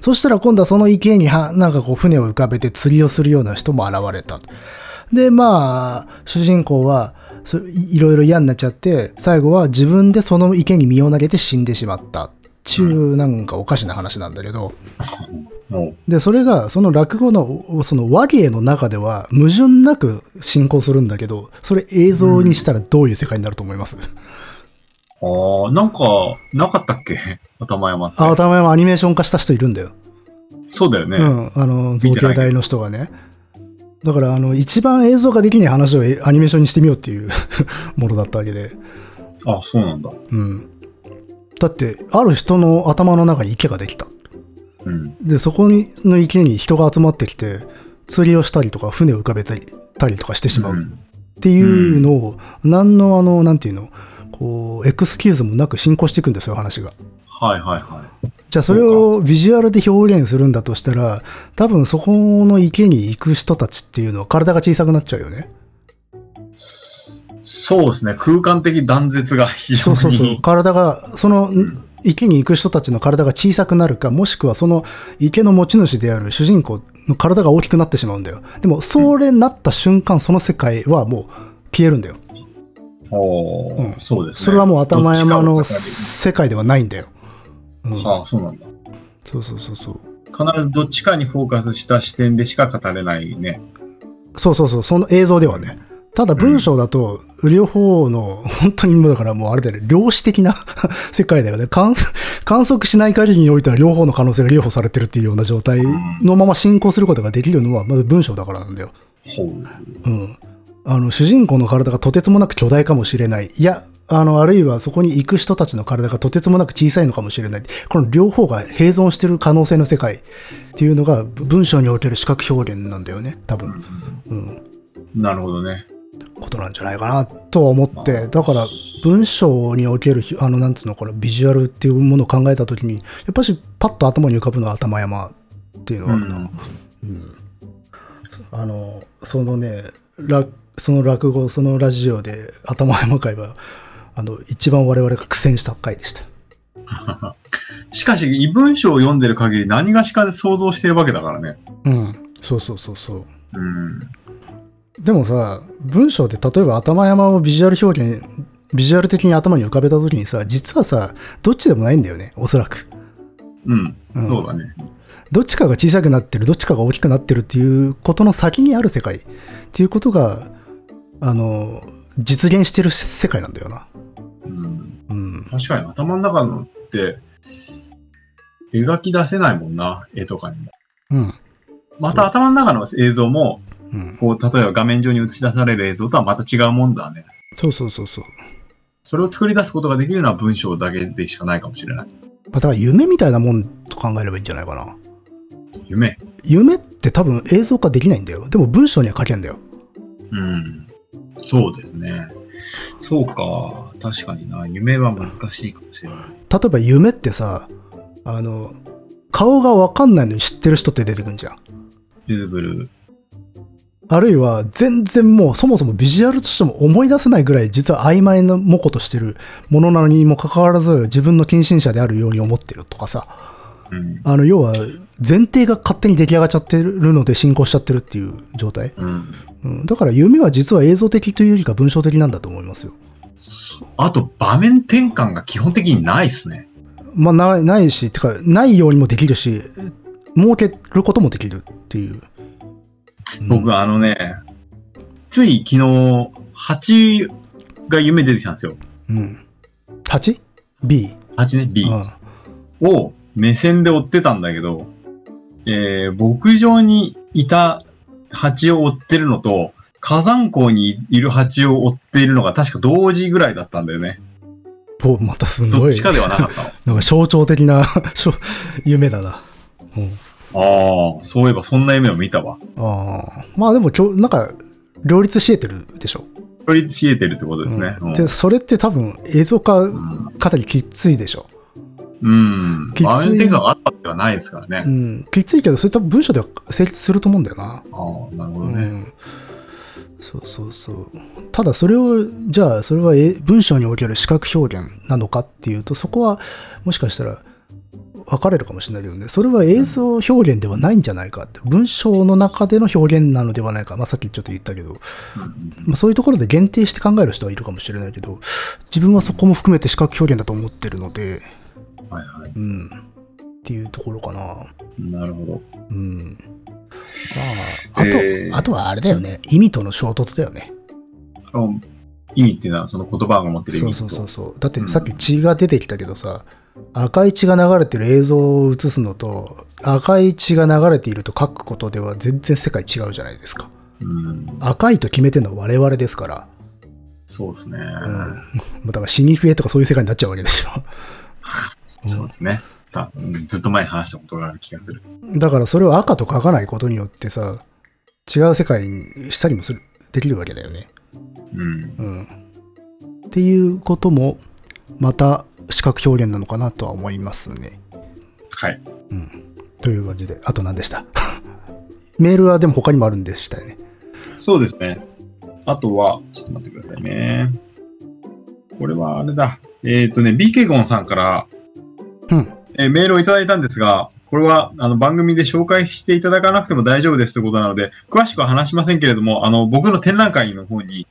そしたら今度はその池には、なんかこう船を浮かべて釣りをするような人も現れた。で、まあ、主人公は、そいいろいろ嫌になっちゃって、最後は自分でその池に身を投げて死んでしまった。ちゅう、なんかおかしな話なんだけど。で、それが、その落語の、その和芸の中では矛盾なく進行するんだけど、それ映像にしたらどういう世界になると思います、ああ、なんか、なかったっけ？*laughs* 頭山って。あ、たまアニメーション化した人いるんだよ。そうだよね。うん、あの、造形大の人がね。だから、あの、一番映像化できない話をえアニメーションにしてみようっていう *laughs* ものだったわけで。あそうなんだ。うん。だって、ある人の頭の中に池ができた。うん。で、そこにの池に人が集まってきて、釣りをしたりとか、船を浮かべたりとかしてしまう。うんっていうのを、何のあの、なんていうの、こう、エクスキューズもなく進行していくんですよ、話が。はいはいはい。じゃあそれをビジュアルで表現するんだとしたら、多分そこの池に行く人たちっていうのは体が小さくなっちゃうよね。そうですね。空間的断絶が非常に。そうそうそう。体が、その池に行く人たちの体が小さくなるか、もしくはその池の持ち主である主人公の体が大きくなってしまうんだよ。でも、それなった瞬間、その世界はもう消えるんだよ。うんそうですね。それはもう頭山の世界ではないんだよ。うん、はあ、そうなんだ。そうそうそうそう。必ずどっちかにフォーカスした視点でしか語れないね。そうそうそう、その映像ではね。ただ文章だと、両方の、本当にもうだからもうあれだよね、量子的な *laughs* 世界だよね。観観測しない限りにおいては両方の可能性が両方されてるっていうような状態のまま進行することができるのは、まず文章だからなんだよ。ほう。うん。あの、主人公の体がとてつもなく巨大かもしれない。いや、あの、あるいはそこに行く人たちの体がとてつもなく小さいのかもしれない。この両方が併存してる可能性の世界っていうのが文章における視覚表現なんだよね、多分。うん。なるほどね。ことなんじゃないかなとは思って、だから文章における、あの、なんつうの、このビジュアルっていうものを考えたときに、やっぱしパッと頭に浮かぶのは頭山っていうのはあるな。うんあの、そのね、らその落語、そのラジオで頭山会は、あの、一番我々が苦戦した回でした。*laughs* しかし、異文章を読んでる限り何がしかで想像してるわけだからね。うん。そうそうそうそう。うん。でもさ、文章で例えば頭山をビジュアル表現、ビジュアル的に頭に浮かべたときにさ、実はさ、どっちでもないんだよね、おそらく。うん。うんそうだね。どっちかが小さくなってる、どっちかが大きくなってるっていうことの先にある世界っていうことが、あの、実現してる世界なんだよな。うん。うん。確かに頭の中のって、描き出せないもんな、絵とかにも。うん。また頭の中の映像も、うん。こう、例えば画面上に映し出される映像とはまた違うもんだね。そうそうそうそう。それを作り出すことができるのは文章だけでしかないかもしれない。まあだから夢みたいなもんと考えればいいんじゃないかな。夢。夢って多分映像化できないんだよ。でも文章には書けんだよ。うん。そうですね。そうか。確かにな。夢は難しいかもしれない。例えば夢ってさ、あの、顔がわかんないのに知ってる人って出てくんじゃん。ルーブル。あるいは全然もうそもそもビジュアルとしても思い出せないぐらい実は曖昧な模倣としてるものなのにもかかわらず自分の近親者であるように思ってるとかさ。うん。あの、要は前提が勝手に出来上がっちゃってるので進行しちゃってるっていう状態。うん。うん、だから夢は実は映像的というよりか文章的なんだと思いますよ。そあと、場面転換が基本的にないっすね。まあ、ない、ないし、てか、ないようにもできるし、設けることもできるっていう。うん僕、あのね、つい昨日、蜂が夢出てきたんですよ。うん。8?B? 蜂ね、B うん。を目線で追ってたんだけど、えー、牧場にいた蜂を追ってるのと、火山口にいる蜂を追っているのが確か同時ぐらいだったんだよね。お、またすごい。どっちかではなかったの？*laughs* なんか象徴的な *laughs* 夢だな。うん。ああ、そういえばそんな夢を見たわ。ああ。まあでも今日、なんか、両立し得てるでしょ？取り知えてるってことですね。うんで、それって多分映像化かなりきついでしょ？うん。きついがあったってはないですからね。うん。きついけど、それ多分文章では成立すると思うんだよな。ああ、なるほどね。うん。そうそうそう。ただそれを、じゃあそれはえ文章における視覚表現なのかっていうと、そこはもしかしたら分かれるかもしれないけどね、それは映像表現ではないんじゃないかって、文章の中での表現なのではないか、まあさっきちょっと言ったけど、うんまあ、そういうところで限定して考える人はいるかもしれないけど、自分はそこも含めて視覚表現だと思ってるので、はいはい。うん。っていうところかな。なるほど。うん。まあ、あと、えーあとはあれだよね。意味との衝突だよね。意味っていうのはその言葉が持ってる意味と。そうそうそうそう。だってさっき血が出てきたけどさ、赤い血が流れてる映像を映すのと、赤い血が流れていると書くことでは全然世界違うじゃないですか。うん。赤いと決めてるのは我々ですから。そうですね。うん。まあだから死に増えとかそういう世界になっちゃうわけでしょ。そうですね。さずっと前に話したことがある気がする。だからそれを赤と書かないことによってさ、違う世界にしたりもする、できるわけだよね。うん。うん。っていうことも、また視覚表現なのかなとは思いますね。はい。という感じで、あと何でした？*laughs* メールはでも他にもあるんでしたよね。そうですね。あとは、ちょっと待ってくださいね。これはあれだ。えっ、とね、ビケゴンさんから、うん。えーメールをいただいたんですが、これはあの番組で紹介していただかなくても大丈夫ですということなので、詳しくは話しませんけれども、あの、僕の展覧会の方に、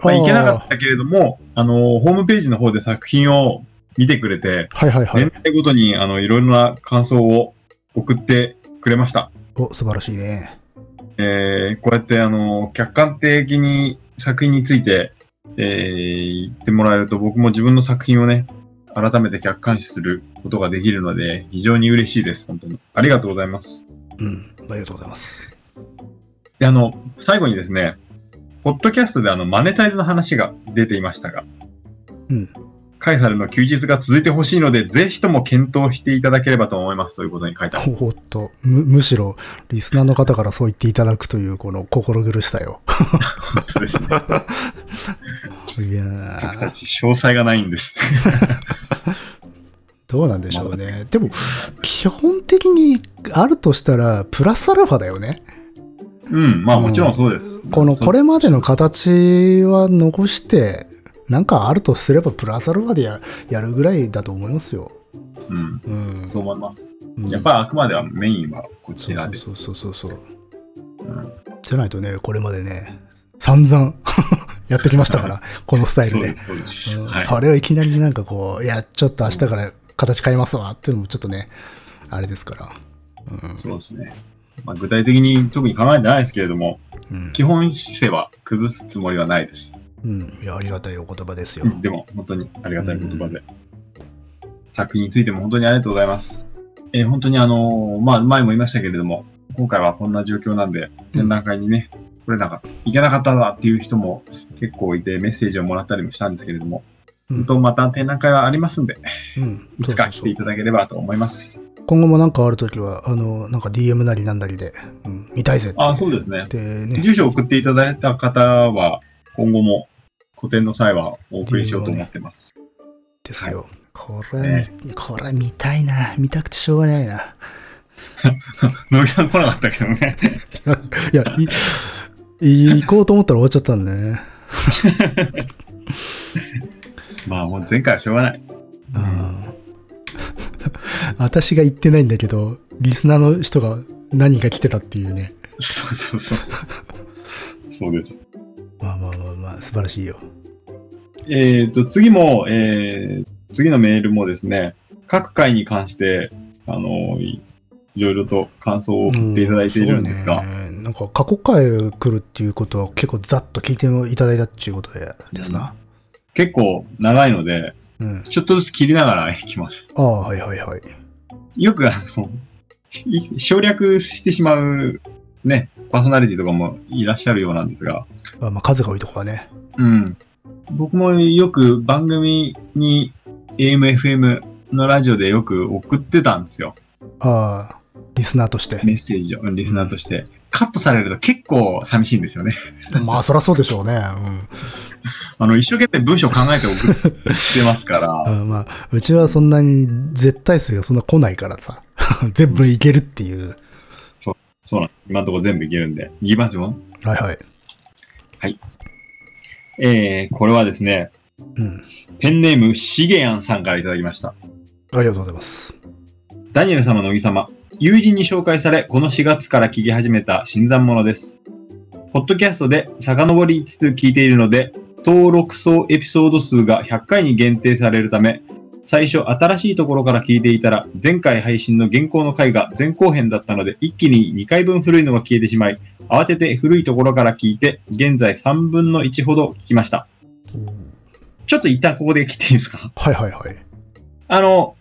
まあ、行けなかったけれども、あの、ホームページの方で作品を見てくれて、はいはいはい。年代ごとに、あの、いろいろな感想を送ってくれました。お、素晴らしいね。えーこうやって、あの、客観的に作品について、えー言ってもらえると、僕も自分の作品をね、改めて客観視することができるので、非常に嬉しいです、本当に。ありがとうございます。うん。ありがとうございます。で、あの、最後にですね、ポッドキャストであの、マネタイズの話が出ていましたが、うん。カイサルの休日が続いてほしいので、ぜひとも検討していただければと思いますということに書いてあります。おっと、む、むしろ、リスナーの方からそう言っていただくという、この心苦しさよ。本当ですね。いやー、僕たち詳細がないんです。どうなんでしょうね。でも、基本的にあるとしたら、プラスアルファだよね。うん、まあもちろんそうです。この、そうこれまでの形は残して、なんかあるとすればプラスアルファでややるぐらいだと思いますよ。うん、うん。そう思います。うんやっぱりあくまではメインはこちらで。そうそうそうそうそう。うんじゃないとね、これまでね、散々 *laughs* やってきましたから、*laughs* このスタイルで。そうです、そうです。うんはい。それをいきなりなんかこう、いや、ちょっと明日から形変えますわっていうのもちょっとね、あれですから。うんそうですね。まあ、具体的に特に考えてないですけれども、うん基本姿勢は崩すつもりはないです。うん。いや、ありがたいお言葉ですよ。でも、本当にありがたい言葉で。作品についても本当にありがとうございます。えー本当にあのーまあ、前も言いましたけれども、今回はこんな状況なんで、展覧会にね、来れなかった、行けなかったわっていう人も結構いて、メッセージをもらったりもしたんですけれども、うん本当また展覧会はありますんで、うん。いつか来ていただければと思います。今後もなんかあるときは、あの、なんか DM なりなんなりで、うん、見たいぜって。あ、そうですね。でね、住所を送っていただいた方は、今後も個展の際はお送りしようと思ってます。ですよ。これは見、これは見たいな。見たくてしょうがないな。野木さん来なかったけどね。*laughs* いや、い行こうと思ったら終わっちゃったんでね。*laughs* まあもう前回はしょうがない。うん私が言ってないんだけど、リスナーの人が何人か来てたっていうね。*laughs* そうそうそう。そうです。まあまあまあまあ、素晴らしいよ。えっ、と、次も、えー、次のメールもですね、各回に関して、あのい、いろいろと感想を送っていただいているんですが、なんか過去回来るっていうことは結構ざっと聞いていただいたっていうことでですな。結構長いので、うん。ちょっとずつ切りながらいきます。ああ、はいはいはい。よくあの、い省略してしまうね、パーソナリティとかもいらっしゃるようなんですが、あまあ、数が多いとこはね。うん。僕もよく番組に AM、FM のラジオでよく送ってたんですよ。ああ、リスナーとして。メッセージを、うんリスナーとして。カットされると結構寂しいんですよね。まあ、そりゃそうでしょうね。あの、一生懸命文章考えて送ってますかうん。ら、あまあ、うちはそんなに絶対数がそんな来ないからさ。*laughs* 全部いけるっていう。そうなん今のところ全部いけるんで。いきますよ。はいはい。えー、これはですね、うん。ペンネームしげやんさんからいただきました。ありがとうございます。ダニエル様のおぎ様、友人に紹介され、この4月から聞き始めた新参者です。ポッドキャストで遡りつつ聞いているので、登録総エピソード数が100回に限定されるため、最初新しいところから聞いていたら、前回配信の現行の回が前後編だったので、一気に2回分古いのが消えてしまい、慌てて古いところから聞いて、現在3分の1ほど聞きました。ちょっと一旦ここで切っていいですか？はいはいはい。あの、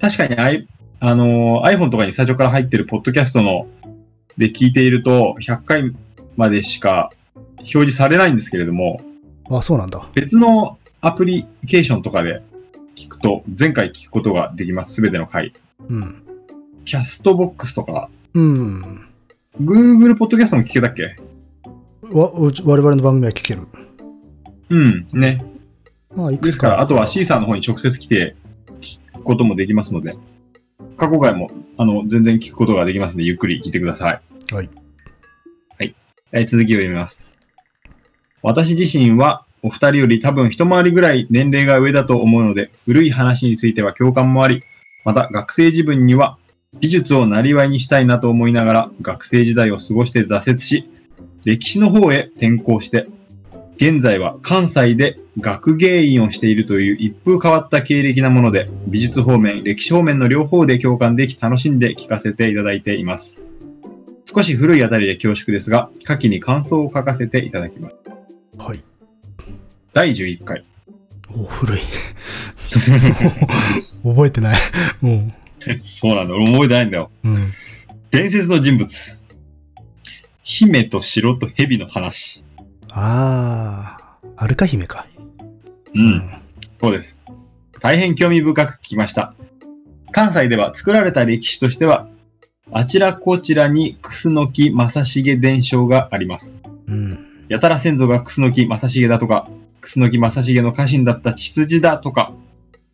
確かに I、あの、iPhone とかに最初から入ってるポッドキャストので聞いていると、100回までしか表示されないんですけれども、あ、そうなんだ。別のアプリケーションとかで聞くと、前回聞くことができます。すべての回。うん。キャストボックスとか、うん。Google ポッドキャストも聞けたっけ？わ、うち我々の番組は聞ける。うん、ね。まあ、いく。ですから、あとは C さんの方に直接来て聞くこともできますので、過去回も、あの、全然聞くことができますので、ゆっくり聞いてください。はい。はい。えー続きを読みます。私自身は、お二人より多分一回りぐらい年齢が上だと思うので、古い話については共感もあり、また学生自分には美術をなりわいにしたいなと思いながら、学生時代を過ごして挫折し、歴史の方へ転校して、現在は関西で学芸員をしているという一風変わった経歴なもので、美術方面、歴史方面の両方で共感でき楽しんで聞かせていただいています。少し古いあたりで恐縮ですが、下記に感想を書かせていただきます。はい。第11回。お、古い。*laughs* 覚えてない。も *laughs* そうなんだ。俺覚えてないんだよ。う。うん。伝説の人物。姫と城と蛇の話。ああ、アルカ姫か。うん。そうです。大変興味深く聞きました。関西では作られた歴史としては、あちらこちらに楠木正成伝承があります。うん。やたら先祖が楠木正成だとか、楠木正成の家臣だった血筋だとか、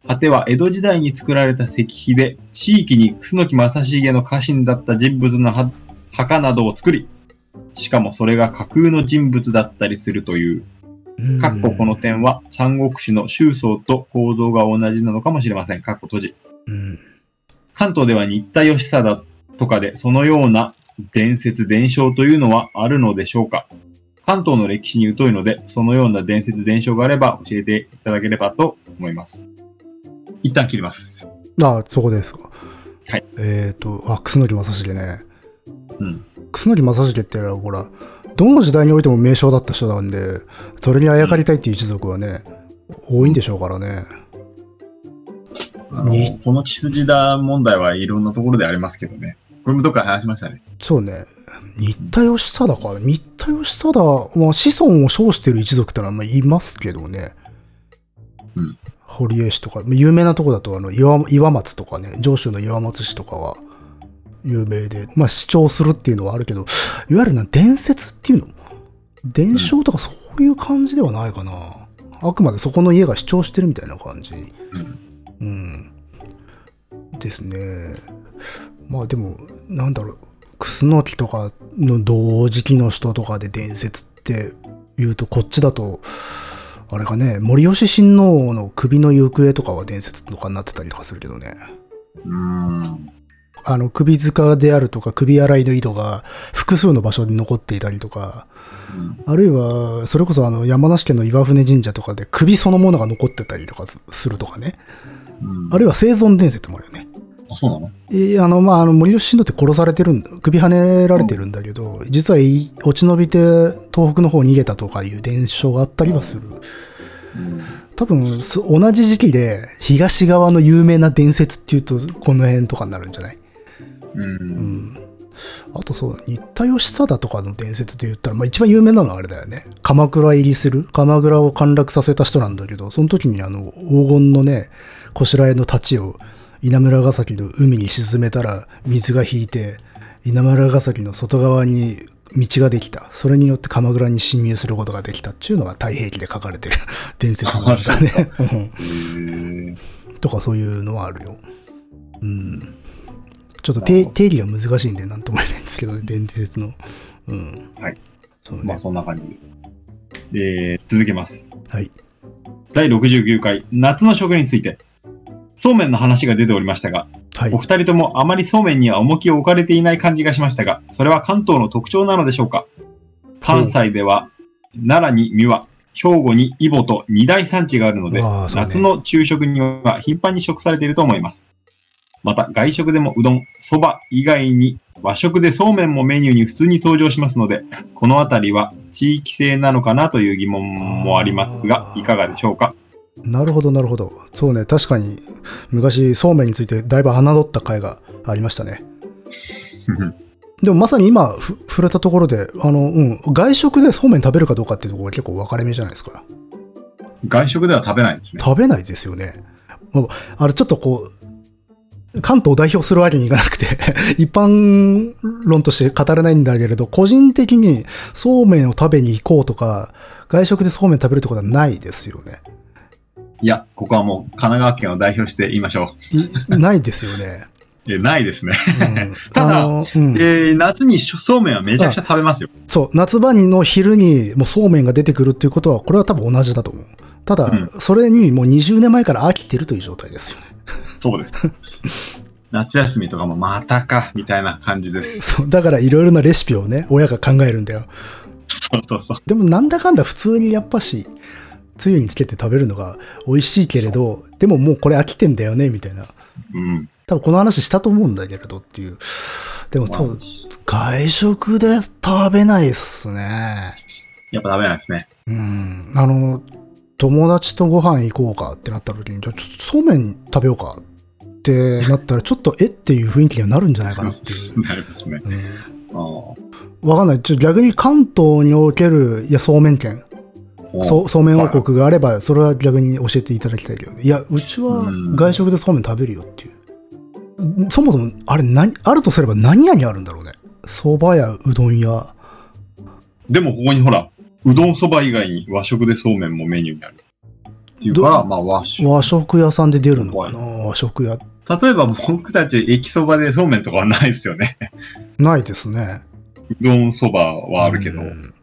果ては江戸時代に作られた石碑で、地域に楠木正成の家臣だった人物のは墓などを作り、しかもそれが架空の人物だったりするという、うんかっここの点は三国志の周宗と構造が同じなのかもしれません。かっこ閉じ。うん。関東では新田義貞とかでそのような伝説伝承というのはあるのでしょうか関東の歴史に疎いので、そのような伝説伝承があれば教えていただければと思います。一旦切ります。あ、そこですか。はい。えっ、と、あ、楠木正成ね。うん。楠木正成ってほら、どの時代においても名将だった人なんで、それにあやかりたいっていう一族はね、多いんでしょうからね。この血筋だ問題はいろんなところでありますけどね。これもどっかで話しましたね。そうね。新田義貞か？新田義貞、まあ、子孫を称してる一族ってのはまあいますけどね。うん。堀江氏とか、有名なとこだと、あの、岩岩松とかね、上州の岩松氏とかは有名で、まあ、主張するっていうのはあるけど、いわゆるな、伝説っていうの？伝承とかそういう感じではないかな。あくまでそこの家が主張してるみたいな感じ。うん。うん。ですね。まあでも、なんだろう、楠木とかの同時期の人とかで伝説って言うと、こっちだと、あれかね、森吉親王の首の行方とかは伝説とかになってたりとかするけどね。うーん。あの、首塚であるとか、首洗いの井戸が複数の場所に残っていたりとか、うんあるいは、それこそあの、山梨県の岩船神社とかで首そのものが残ってたりとかすするとかね。うんあるいは生存伝説もあるよね。あ、そうなの？えーあの、まあ、あの、森吉親王って殺されてるんだ、首跳ねられてるんだけど、実はい落ち延びて東北の方に逃げたとかいう伝承があったりはする。うん。多分、そ同じ時期で東側の有名な伝説っていうと、この辺とかになるんじゃない？うん。うん。あとそうだ、新田義貞とかの伝説で言ったら、まあ一番有名なのはあれだよね。鎌倉入りする？鎌倉を陥落させた人なんだけど、その時にあの、黄金のね、こしらえの太刀を稲村ヶ崎の海に沈めたら水が引いて、稲村ヶ崎の外側に道ができた。それによって鎌倉に侵入することができたっていうのが太平記で書かれてる *laughs* 伝説なんだね。*laughs* とかそういうのはあるよ。うん。ちょっと定定義が難しいんでなんとも言えないんですけどね、伝説の。うん。はい。そうねまあ。そんな感じで。えー、続けます。はい。第69回、夏の食について。そうめんの話が出ておりましたが、はいお。二人ともあまりそうめんには重きを置かれていない感じがしましたが、それは関東の特徴なのでしょうか？関西では、奈良に三輪、兵庫に揖保と二大産地があるので、ね夏の昼食には頻繁に食されていると思います。また、外食でもうどん、そば以外に和食でそうめんもメニューに普通に登場しますので、このあたりは地域性なのかなという疑問もありますがいかがでしょうか？なるほど、なるほど。そうね、確かに昔そうめんについてだいぶ侮った回がありましたね。でもまさに今ふ触れたところで、あの、うん、外食でそうめん食べるかどうかっていうところが結構分かれ目じゃないですか。外食では食べないんですね。食べないですよね。あれちょっとこう、関東を代表するわけにいかなくて、*laughs* 一般論として語れないんだけれど、個人的にそうめんを食べに行こうとか、外食でそうめん食べるってことはないですよね。いや、ここはもう神奈川県を代表して言いましょいないですよね。*laughs* う。えないですね。うん *laughs* ただうんえー夏にそうめんはめちゃくちゃ食べますよ。そう、夏場の昼にもうそうめんが出てくるっていうことは、これは多分同じだと思う。ただ、うんそれにもう20年前から飽きてるという状態ですよね。そうです。*laughs* 夏休みとかもまたか、みたいな感じです。そう、だからいろいろなレシピをね、親が考えるんだよ。そうそうそう。でもなんだかんだ普通にやっぱし、つゆにつけて食べるのが美味しいけれど、でももうこれ飽きてんだよね、みたいな。うん。多分この話したと思うんだけれどっていう。でもそう、外食で食べないっすね。やっぱ食べないですね。うん。あの、友達とご飯行こうかってなった時に、じゃあちょっとそうめん食べようかってなったら、ちょっとえっていう雰囲気にはなるんじゃないかなっていう。*laughs* なりますね。うんあーわかんない。ちょ逆に関東における、いや、そうめん県、そうそうめん王国があれば、それは逆に教えていただきたいけど、ね、いや、うちはうん外食でそうめん食べるよっていう。そもそも、あれ何、あるとすれば何屋にあるんだろうね。蕎麦屋、うどん屋。でもここにほら、うどんそば以外に和食でそうめんもメニューにある。っていうかまあ和食。和食屋さんで出るのかな？和食屋。例えば僕たち駅そばでそうめんとかはないですよね。ないですね。うどんそばはあるけど。うん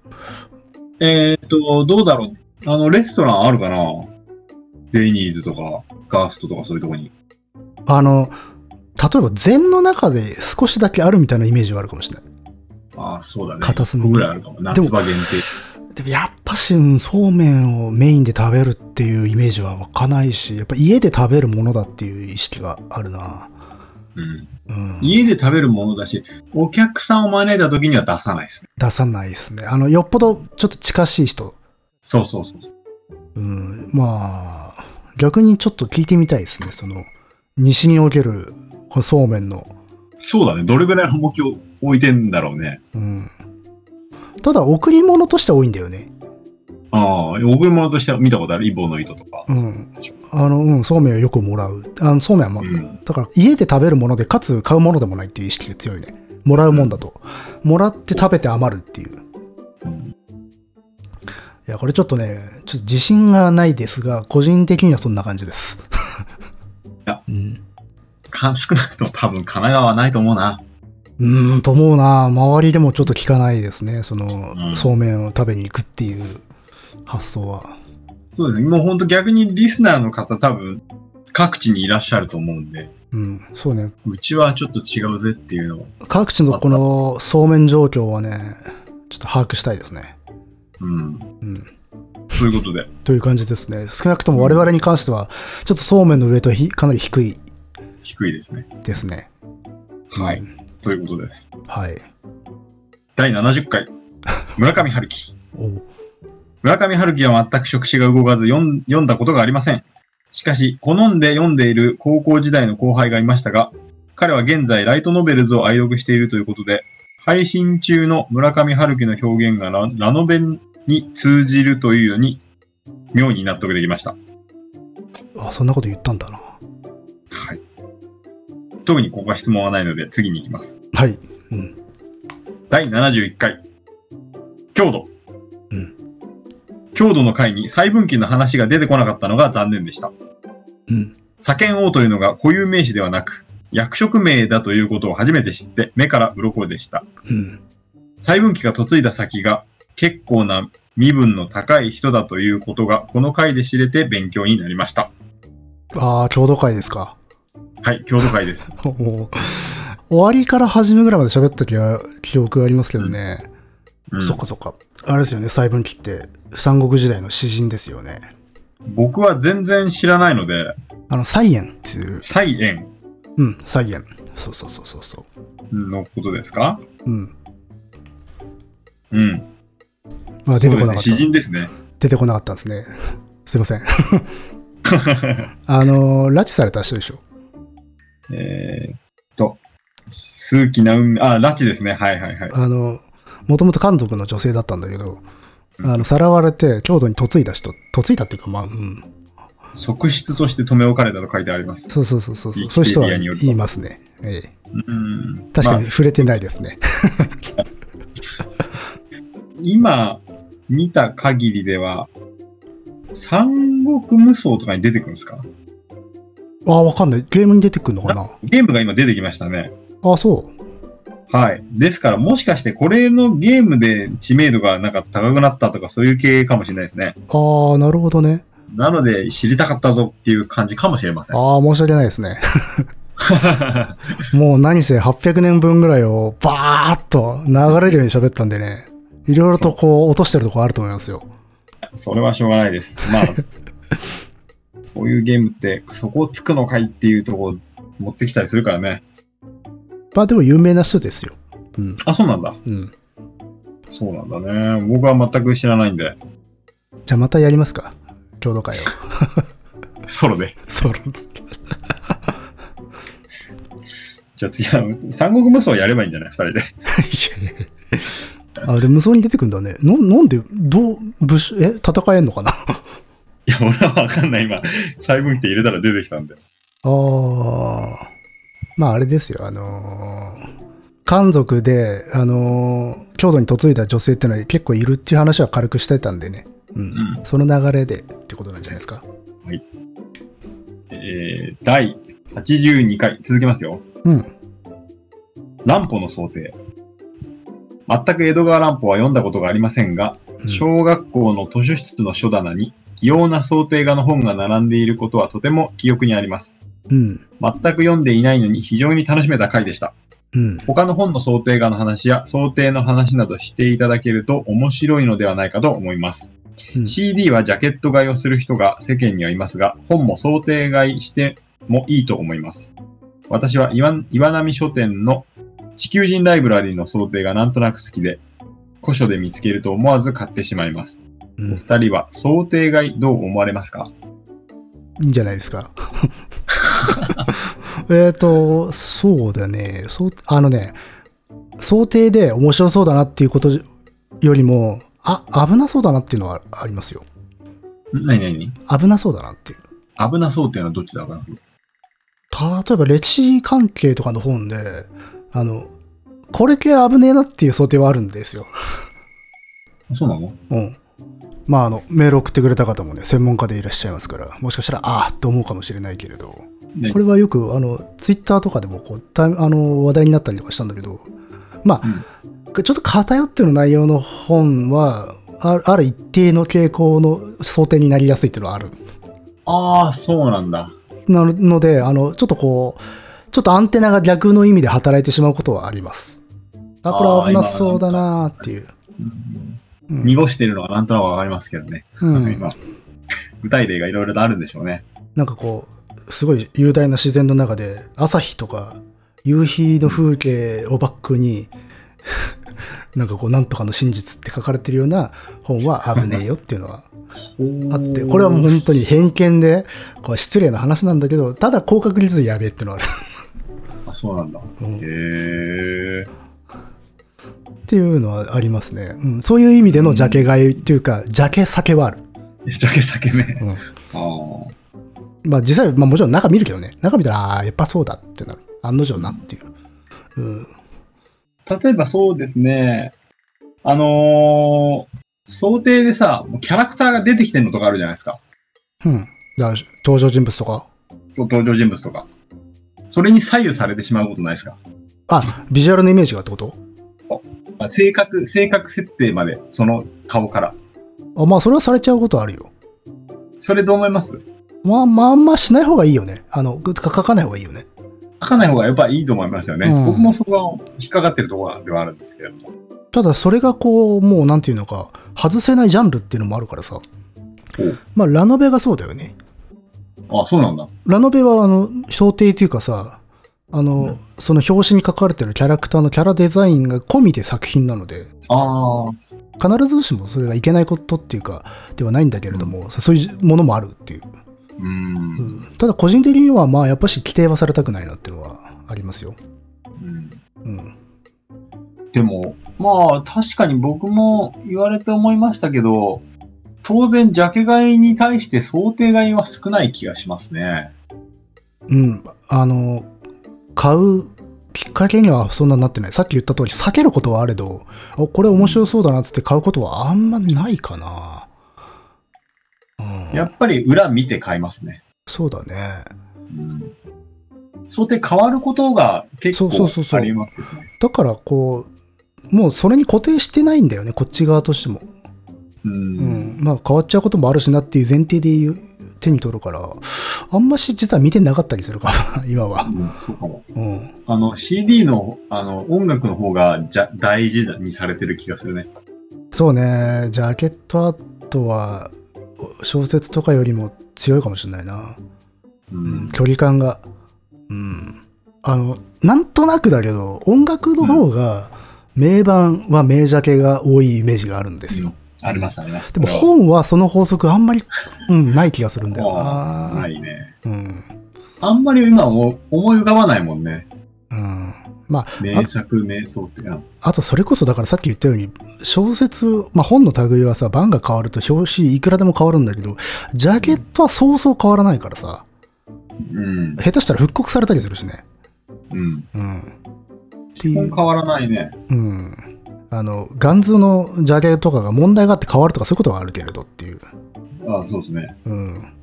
えーっと、どうだろう。あの、レストランあるかなデニーズとか、ガーストとかそういうとこに。あの、例えば禅の中で少しだけあるみたいなイメージがあるかもしれない。ああ、そうだね。片隅ぐらいあるかも。夏場限定。でもやっぱし、うんそうめんをメインで食べるっていうイメージは湧かないし、やっぱ家で食べるものだっていう意識があるな。うん。うん、家で食べるものだし、お客さんを招いた時には出さないですね。出さないですね。あの、よっぽどちょっと近しい人。そうそうそう。うん、まあ、逆にちょっと聞いてみたいですね。その、西におけるそうめんの。そうだね。どれぐらいの重きを置いてんだろうね。うん。ただ、贈り物としては多いんだよね。ああ、贈り物としては見たことあるイボの糸とか。うん。あの、うん、そうめんをよくもらう。あの、そうめんはもう、うんだから家で食べるもので、かつ買うものでもないっていう意識が強いね。もらうもんだと。もらって食べて余るっていう。うんいや、これちょっとね、ちょっと自信がないですが、個人的にはそんな感じです。やうん。か少なくとも多分神奈川はないと思うな。うーん、と思うな。周りでもちょっと聞かないですね。その、んそうめんを食べに行くっていう発想は。そうですね。もう本当逆にリスナーの方多分各地にいらっしゃると思うんで、うん、そうね。うちはちょっと違うぜっていうのを。各地のこのそうめん状況はね、ちょっと把握したいですね。うん。うん。ということで。という感じですね。少なくとも我々に関しては、ちょっとそうめんの上とひかなり低い低いですね。ですね。はいうんということです。はい。第70回。村上春樹。*laughs* お村上春樹は全く触手が動かず読んだことがありません。しかし、好んで読んでいる高校時代の後輩がいましたが、彼は現在ライトノベルズを愛読しているということで、配信中の村上春樹の表現がララノベに通じるというように、妙に納得できました。あ、そんなこと言ったんだな。はい。特にここは質問はないので、次に行きます。はい。うん。第71回。郷土。うん。郷土の回に細分岐の話が出てこなかったのが残念でした。うん。左賢王というのが固有名詞ではなく、役職名だということを初めて知って目から鱗でした。うん。細分岐が嫁いだ先が結構な身分の高い人だということがこの回で知れて勉強になりました。ああ、郷土会ですか。はい、郷土会です。*laughs* 終わりから初めぐらいまで喋った記憶がありますけどね。うんそっかそっか。あれですよね、細分岐って、三国時代の詩人ですよね。僕は全然知らないので、あの、菜園っていう、菜園うん、菜園。そうそうそうそうそのことですか？う。うん。うん。まあ、出てこなかった。詩人ですね。出てこなかったんですね。*laughs* すいません。*laughs* あの、拉致された人でしょ？えーっと、数奇な運命、あ、拉致ですね。はいはいはい。あの、もともと漢族の女性だったんだけど、あの、さらわれて、郷土に嫁いだ人、嫁いだっていうか、まあ、うん。側室として留め置かれたと書いてあります。そうそうそうそう。そういう人は言いますね。ええ。うん。確かまあに触れてないですね。今見た限りでは、三国無双とかに出てくるんですか？ああ、わかんない。ゲームに出てくるのかな？ゲームが今出てきましたね。ああ、そう。はい。ですから、もしかしてこれのゲームで知名度がなんか高くなったとかそういう系かもしれないですね。ああ、なるほどね。なので、知りたかったぞっていう感じかもしれません。ああ、申し訳ないですね。*laughs* もう何せ800年分ぐらいをバーッと流れるように喋ったんでね。いろいろとこう落としてるとこあると思いますよ。それはしょうがないです。まあ、*laughs* こういうゲームって、そこをつくのかいっていうとこを持ってきたりするからね。まあでも有名な人ですよ。うん。あ、そうなんだ。うん。そうなんだね。僕は全く知らないんで、じゃあまたやりますか？郷土会を。*laughs* ソロで。そう。じゃあ次は、三国無双やればいいんじゃない？二人で。いやいやいやあ、でも無双に出てくんだね。ななんで、どう、武士、え、戦えんのかな？あいや、俺はわかんない。今、細分岐って入れたら出てきたんで。あ。まああれですよ、あのー漢族で、あのー郷土に嫁いだ女性ってのは結構いるっていう話は軽くしてたんでね。うん。うんその流れでってことなんじゃないですか。えー、第82回、続きますよ。うん。乱歩の想定。全く江戸川乱歩は読んだことがありませんが、うん小学校の図書室の書棚に異様な想定画の本が並んでいることはとても記憶にあります。うん。全く読んでいないのに非常に楽しめた回でした。うん。他の本の想定画の話や想定の話などしていただけると面白いのではないかと思います。うん CD はジャケット買いをする人が世間にはいますが、本も想定買いしてもいいと思います。私は岩岩波書店の地球人ライブラリーの想定がなんとなく好きで、古書で見つけると思わず買ってしまいます。うん。二人は想定買いどう思われますか？いいんじゃないですか。*laughs* えっと、そうだね。そう、あのね、想定で面白そうだなっていうことよりも、あ、危なそうだなっていうのはありますよ。なになに危なそうだなっていう。危なそうっていうのはどっちだ？かな例えば歴史関係とかの本で、あの、これ系危ねえなっていう想定はあるんですよ。そうなの？うん。まあ、あの、メール送ってくれた方もね、専門家でいらっしゃいますから、もしかしたら、ああって思うかもしれないけれど、ねこれはよく、あの、ツイッターとかでも、こう、タイムあの、話題になったりとかしたんだけど、まあ、ちょっと偏ってる内容の本は、あある一定の傾向の想定になりやすいっていうのはある。ああ、そうなんだ。なので、あの、ちょっとこう、ちょっとアンテナが逆の意味で働いてしまうことはあります。あ、これは危なそうだなーっていう。うん濁してるのはなんとなくわかりますけどね。うん今、具体例がいろいろとあるんでしょうね。なんかこう、すごい雄大な自然の中で、朝日とか夕日の風景をバックに、*laughs* なんかこう、なんとかの真実って書かれてるような本は危ねえよっていうのはあって、これはもう本当に偏見で、これ失礼な話なんだけど、ただ高確率でやべえってのはある。あ、そうなんだ。うんへえ。っていうのはありますね。うん、そういう意味でのジャケ買いっていうか、ジャケ酒はある。*laughs* ジャケ酒ね。うんああ。まあ実際、まあもちろん中見るけどね。中見たら、ああー、やっぱそうだってなる。案の定なっていう。うん。例えばそうですね。あのー想定でさ、キャラクターが出てきてるのとかあるじゃないですか。うん。登場人物とか。登場人物とか。それに左右されてしまうことないですか？あ、ビジュアルのイメージがってこと？あ性格、性格設定まで、その顔から。あまあそれはされちゃうことあるよ。それどう思います？まあまああんましない方がいいよね。あの、か書かない方がいいよね。書かない方がやっぱいいと思いますよね。うん僕もそこが引っかかってるところではあるんですけれども。ただそれがこう、もうなんていうのか、外せないジャンルっていうのもあるからさ。まあラノベがそうだよね。あ、そうなんだ。ラノベはあの、想定っていうかさ、あの、その表紙に書かれてるキャラクターのキャラデザインが込みで作品なので、ああ、必ずしもそれがいけないことっていうか、ではないんだけれども、そういうものもあるっていう。うーん。うんただ個人的にはまあやっぱし規定はされたくないなっていうのはありますよ。うんうん。でも、まあ、確かに僕も言われて思いましたけど、当然、ジャケ買いに対して想定買いは少ない気がしますね。うん。あの、買うきっかけにはそんなになってない。さっき言った通り避けることはあれど、おこれ面白そうだなっつって買うことはあんまないかな。うん。やっぱり裏見て買いますね。そうだね。うん、想定変わることが結そうそうそうそう構ありますよね。だからこう、もうそれに固定してないんだよね、こっち側としても。う。うんん。まあ変わっちゃうこともあるしなっていう前提で手に取るから、あんまし実は見てなかったりするから、*laughs* 今は。うんそうかも。うん。あの、CD の、あの、音楽の方がじゃ大事にされてる気がするね。そうね、ジャケットアートは小説とかよりも強いかもしれないな。ううん、。距離感が。うん。あの、なんとなくだけど、音楽の方が、名盤は名ジャケが多いイメージがあるんですよ。あります、あります。でも本はその法則あんまり、うん、ない気がするんだよな。ないね。うん。あんまり今も思い浮かばないもんね。うん。まあ、名作、名作ってな。あとそれこそだからさっき言ったように、小説、まあ本の類はさ、版が変わると表紙いくらでも変わるんだけど、ジャケットはそうそう変わらないからさ、うん。下手したら復刻されたりするしね。うん。うん。っていう。本変わらないね。うん。あの、ガンズのジャケとかが問題があって変わるとかそういうことはあるけれどっていう。ああ、そうですね。うん。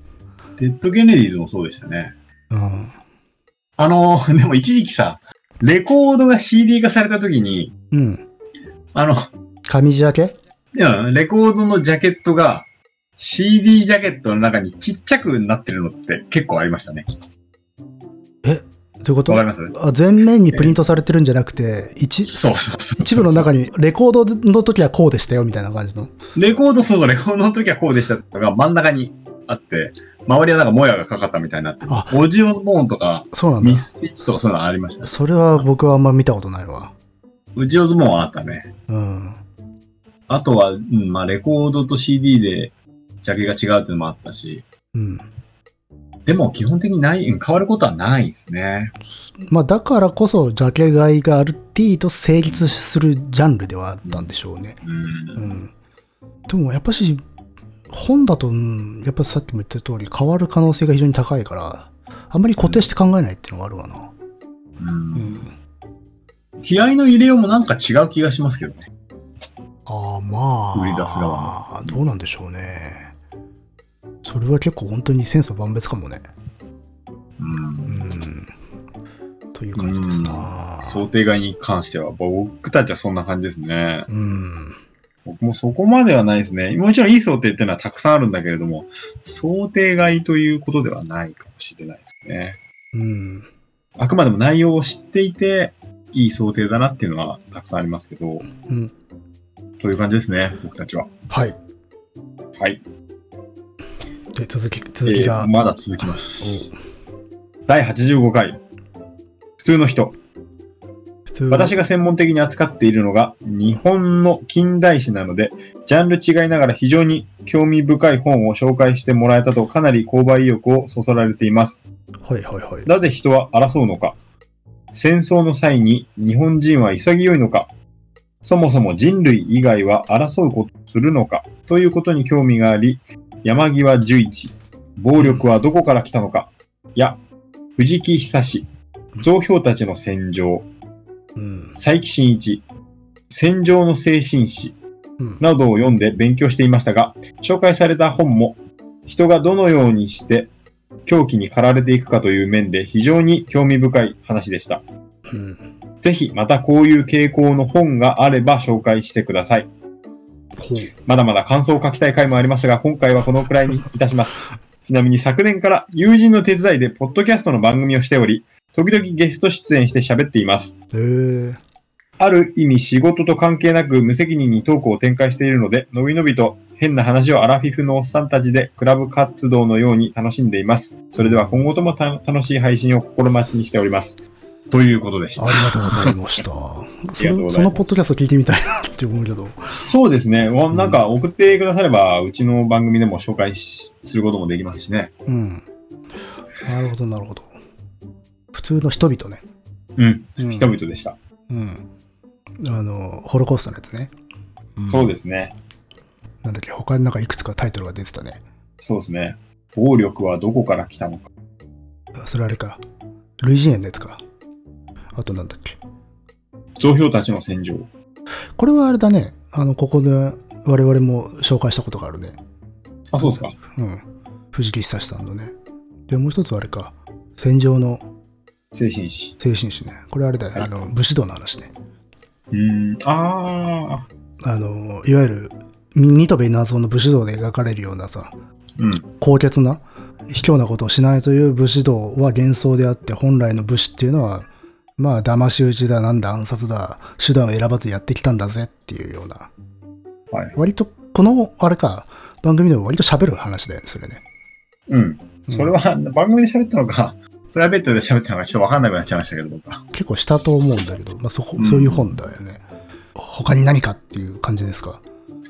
デッド・ケネディーズもそうでしたね。うん。あの、*laughs* でも一時期さ、レコードが CD 化された時に、うん。あの、紙ジャケ？いやレコードのジャケットが CD ジャケットの中にちっちゃくなってるのって結構ありましたね。ということ？わかります？あ全面にプリントされてるんじゃなくて、一、そうそうそう。一部の中にレコードの時はこうでしたよみたいな感じの？レコード、そうそう、レコードの時はこうでしたとか真ん中にあって、周りはなんかもやがかかったみたいになってあ、オジオズボーンとか、そうなんだミ。スフィッツとかそういうのありました。それは僕はあんま見たことないわ。オジオズボーンはあったね。うん。あとは、うん、まあレコードと CD でジャケが違うっていうのもあったし、うん。でも基本的にない、うん変わることはないですね。まあだからこそジャケ買いがある程度成立するジャンルではあったんでしょうね。うんう。ん。でもやっぱし、本だと、うん、やっぱさっきも言った通り変わる可能性が非常に高いから、あんまり固定して考えないっていうのがあるわな。う。うんん。気合の入れようもなんか違う気がしますけどね。ああ、まあ。売り出す側どうなんでしょうね。それは結構本当にセンス万別かもね。うんうん。という感じですな。想定外に関しては、僕たちはそんな感じですね。うん。僕もそこまではないですね。もちろんいい想定っていうのはたくさんあるんだけれども、想定外ということではないかもしれないですね。うん。あくまでも内容を知っていて、いい想定だなっていうのはたくさんありますけど、うん。という感じですね、僕たちは。はい。はい。で、続き、続きが。えーまだ続きます。第85回。普通の人。私が専門的に扱っているのが日本の近代史なので、ジャンル違いながら非常に興味深い本を紹介してもらえたとかなり購買意欲をそそられています。はいはいはい。なぜ人は争うのか？戦争の際に日本人は潔いのか？そもそも人類以外は争うことをするのか？ということに興味があり、山際十一、暴力はどこから来たのか、や、藤木久志、造氷たちの戦場、うん。佐伯真一、戦場の精神史うん。などを読んで勉強していましたが、紹介された本も人がどのようにして狂気に駆られていくかという面で非常に興味深い話でした。うん。ぜひまたこういう傾向の本があれば紹介してください。まだまだ感想を書きたい回もありますが、今回はこのくらいにいたします。ちなみに昨年から友人の手伝いでポッドキャストの番組をしており、時々ゲスト出演して喋っています。へえ。ある意味仕事と関係なく無責任にトークを展開しているので、のびのびと変な話をアラフィフのおっさんたちでクラブ活動のように楽しんでいます。それでは今後ともた楽しい配信を心待ちにしております。ということでした。ありがとうございました。そそのポッドキャスト聞いてみたいなって思うけど。そうですね。もうなんか送ってくだされば、うちの番組でも紹介しすることもできますしね。うん。なるほど、なるほど。普通の人々ね。うん。うん人々でした。うん。あの、ホロコーストのやつね。んそうですね。なんだっけ、他になんかいくつかタイトルが出てたね。そうですね。暴力はどこから来たのか。あそれあれか。類人猿のやつか。あとなんだっけ。造氷たちの戦場。これはあれだね。あの、ここで我々も紹介したことがあるね。あ、そうですか。うん。藤木久志さんのね。で、もう一つはあれか。戦場の精神史。精神史ね。これあれだよ。はいあの、武士道の話ね。うーん。ああの、いわゆる、ニトベ謎の武士道で描かれるようなさ、ー。うん。高潔な、卑怯なことをしないという武士道は幻想であって、本来の武士っていうのは、まあ、騙し討ちだ、なんだ、暗殺だ、手段を選ばずやってきたんだぜっていうような、はい。割と、この、あれか、番組でも割と喋る話だよね、それね。うん。うんそれは番組で喋ったのか、プライベートで喋ったのかちょっとわかんなくなっちゃいましたけど、僕は。結構したと思うんだけど、まあ、そそういう本だよね。他に何かっていう感じですか？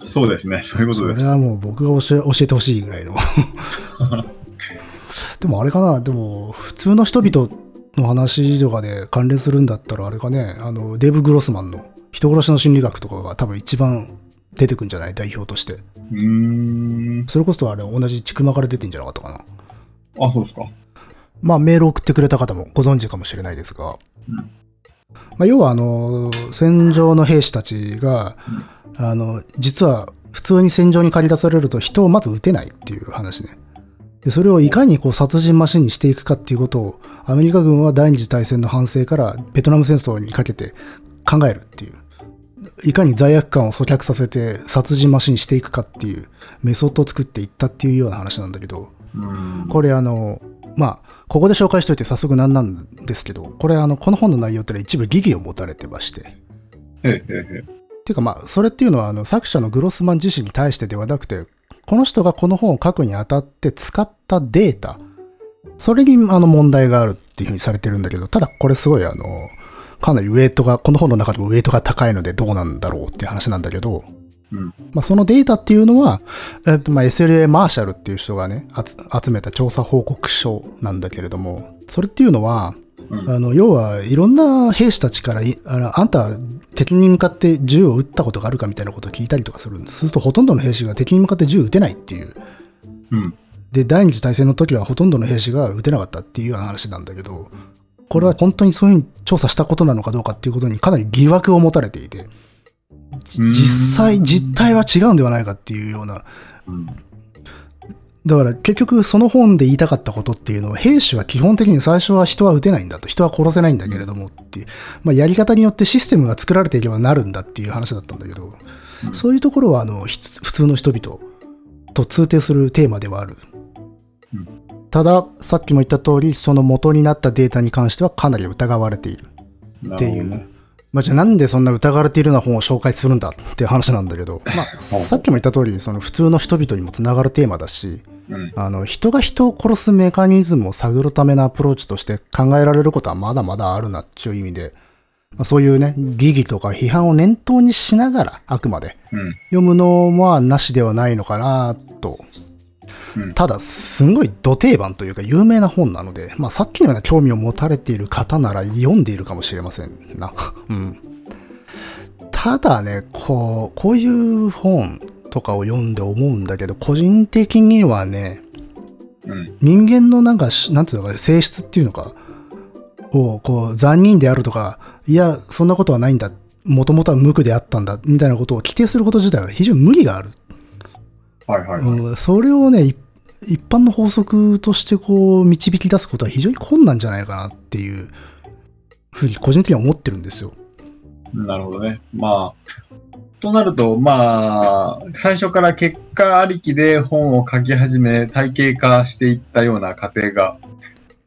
そうですね。そういうことです。それはもう僕が教え教えてほしいぐらいの。*laughs* でもあれかな、でも普通の人々の話とかで関連するんだったらあれかね、あの、デーブ・グロスマンの人殺しの心理学とかが多分一番出てくんじゃない？代表として。うーん。それこそあれ同じちくまから出てんじゃなかったかな？あ、そうですか。まあメールを送ってくれた方もご存知かもしれないですが、まあ、要はあの、戦場の兵士たちが、あの、実は普通に戦場に駆り出されると人をまず撃てないっていう話ね。で、それをいかにこう殺人マシンにしていくかっていうことを、アメリカ軍は第二次大戦の反省からベトナム戦争にかけて考えるっていう。いかに罪悪感を阻却させて殺人マシンにしていくかっていうメソッドを作っていったっていうような話なんだけど、これあの、まあ、ここで紹介しといて早速なんなんですけど、これあの、この本の内容ってのは一部疑義を持たれてまして。へえへえへえ。っていうかまあ、それっていうのはあの、作者のグロスマン自身に対してではなくて、この人がこの本を書くにあたって使ったデータ、それにあの問題があるっていうふうにされてるんだけど、ただこれすごいあの、かなりウェイトが、この本の中でもウェイトが高いのでどうなんだろうっていう話なんだけど、うん。まあ、そのデータっていうのは、えっと、まあ、SLA マーシャルっていう人がね、集めた調査報告書なんだけれども、それっていうのは、うんあの、要はいろんな兵士たちからい、あのあんた敵に向かって銃を撃ったことがあるかみたいなことを聞いたりとかするんです。するとほとんどの兵士が敵に向かって銃撃てないっていう。うん。で、第二次大戦の時はほとんどの兵士が撃てなかったっていう話なんだけど、これは本当にそういうふうに調査したことなのかどうかっていうことにかなり疑惑を持たれていて、実際、実態は違うんではないかっていうような、うん。だから結局その本で言いたかったことっていうのは兵士は基本的に最初は人は撃てないんだと。人は殺せないんだけれどもっていう、まあ、やり方によってシステムが作られていけばなるんだっていう話だったんだけど、うんそういうところはあのひ普通の人々と通底するテーマではある、うん。たださっきも言った通りその元になったデータに関してはかなり疑われているっていう、ねまあ、じゃあなんでそんな疑われているような本を紹介するんだっていう話なんだけど、まあ、さっきも言った通りその普通の人々にもつながるテーマだしうん。あの人が人を殺すメカニズムを探るためのアプローチとして考えられることはまだまだあるなっていう意味で、まあ、そういうね、疑義とか批判を念頭にしながら、あくまでうん。読むのはなしではないのかなとうんただ、すんごい土定番というか有名な本なので、まあさっきのような興味を持たれている方なら読んでいるかもしれませんな。*laughs* うん。ただね、こう、こういう本とかを読んで思うんだけど、個人的にはね、うん。人間のなんかし、なんていうのか、性質っていうのか、を、こう、残忍であるとか、いや、そんなことはないんだ。もともとは無垢であったんだ。みたいなことを規定すること自体は非常に無理がある。はいはいはい。うん、それをね、い一般の法則としてこう、導き出すことは非常に困難じゃないかなっていうふうに個人的には思ってるんですよ。なるほどね。まあ、となると、まあ、最初から結果ありきで本を書き始め、体系化していったような過程が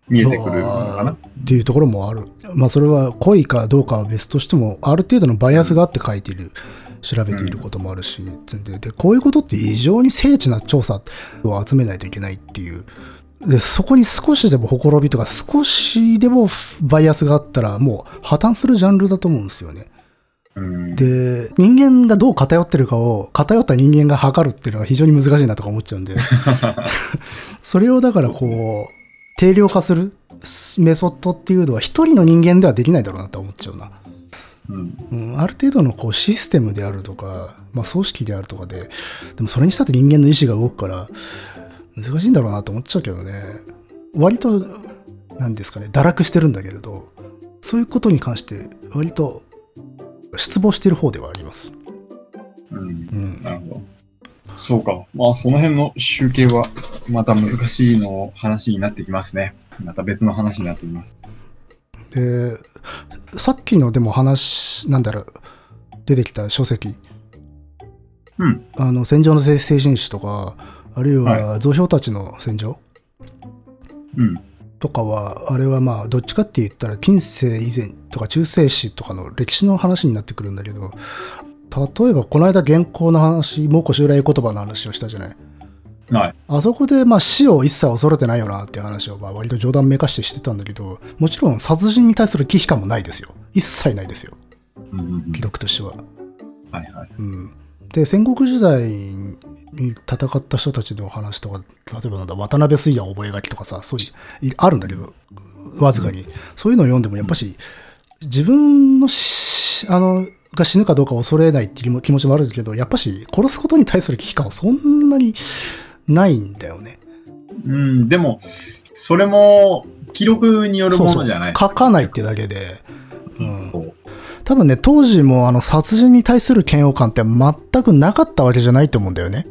見えてくるのかな。っていうところもある。まあそれは濃いかどうかは別としても、ある程度のバイアスがあって書いている、調べていることもあるし、でで、こういうことって非常に精緻な調査を集めないといけないっていう。で、そこに少しでもほころびとか少しでもバイアスがあったらもう破綻するジャンルだと思うんですよね。うん。で、人間がどう偏ってるかを偏った人間が測るっていうのは非常に難しいなとか思っちゃうんで。*laughs* それをだからこう、定量化するメソッドっていうのは一人の人間ではできないだろうなと思っちゃうな。うん。うん、ある程度のこうシステムであるとか、まあ組織であるとかで、でもそれにしたって人間の意志が動くから、難しいんだろうなと思っちゃうけどね。割と、なんですかね、堕落してるんだけれど、そういうことに関して割と失望している方ではあります。うん。うん。なるほど。そうか。まあ、その辺の集計は、また難しいの話になってきますね。また別の話になってきます。で、さっきのでも話、なんだろう、出てきた書籍、うん。あの、戦場の精神史とか、あるいは蔵標たちの戦場うん。とかは、あれはまあ、どっちかって言ったら、近世以前とか中世史とかの歴史の話になってくるんだけど、例えば、この間原稿の話、蒙古襲来言葉の話をしたじゃない。はい。あそこで、まあ、死を一切恐れてないよなっていう話を、まあ、割と冗談めかしてしてたんだけど、もちろん殺人に対する忌避感もないですよ。一切ないですよ。うんうんうん記録としては。はいはい。うん。で、戦国時代に戦った人たちの話とか、例えばなんだ、渡辺水也覚書とかさ、そういう、いあるんだけど、わずかに。そういうのを読んでも、やっぱし、自分のし、あの、が死ぬかどうか恐れないっていう気持ちもあるけど、やっぱし、殺すことに対する危機感はそんなにないんだよね。うん、でも、それも、記録によるものじゃない。書かないってだけで。うん。そう多分ね、当時もあの、殺人に対する嫌悪感って全くなかったわけじゃないと思うんだよね。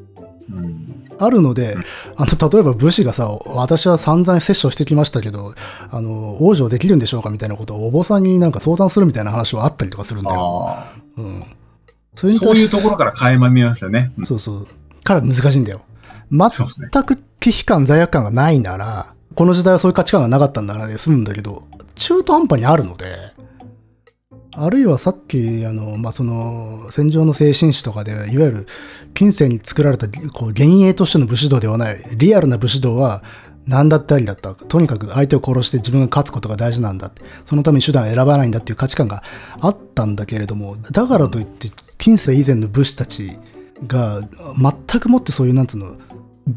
うん。あるので、あの、例えば武士がさ、私は散々摂取してきましたけど、あの、王女できるんでしょうかみたいなことをお坊さんになんか相談するみたいな話はあったりとかするんだよ。あうん。あ。それにそういうところから垣間見ますよね。うんそうそう。から難しいんだよ。全く忌避感、罪悪感がないなら、この時代はそういう価値観がなかったんだなで済むんだけど、中途半端にあるので、あるいはさっき、あの、まあ、その、戦場の精神史とかで、いわゆる、近世に作られた、こう、幻影としての武士道ではない、リアルな武士道は、何だったりだった。とにかく相手を殺して自分が勝つことが大事なんだって。そのために手段を選ばないんだっていう価値観があったんだけれども、だからといって、近世以前の武士たちが、全くもってそういう、なんつうの、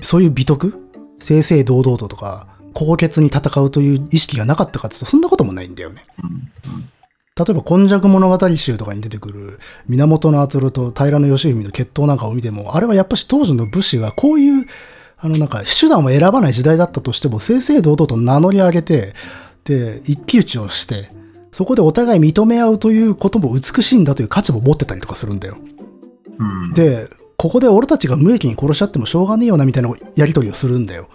そういう美徳？正々堂々ととか、高潔に戦うという意識がなかったかっていうと、そんなこともないんだよね。例えば、今昔物語集とかに出てくる、源敦と平義文の決闘なんかを見ても、あれはやっぱし当時の武士がこういう、あのなんか手段を選ばない時代だったとしても、正々堂々と名乗り上げて、で、一騎打ちをして、そこでお互い認め合うということも美しいんだという価値も持ってたりとかするんだよ。うん。で、ここで俺たちが無益に殺し合ってもしょうがねえよなみたいなやりとりをするんだよ。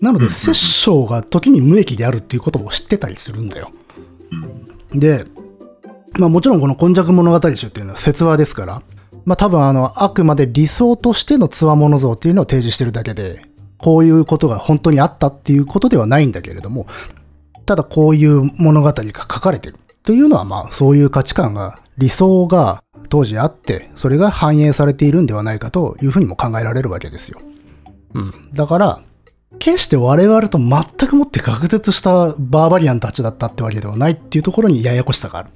なので、殺生が時に無益であるっていうことも知ってたりするんだよ。で、まあもちろんこの今昔物語集っていうのは説話ですから、まあ多分あの、あくまで理想としての強物像っていうのを提示してるだけで、こういうことが本当にあったっていうことではないんだけれども、ただこういう物語が書かれてるというのはまあそういう価値観が、理想が当時あって、それが反映されているんではないかというふうにも考えられるわけですよ。うん。だから、決して我々と全くもって隔絶したバーバリアンたちだったってわけではないっていうところにややこしさがある。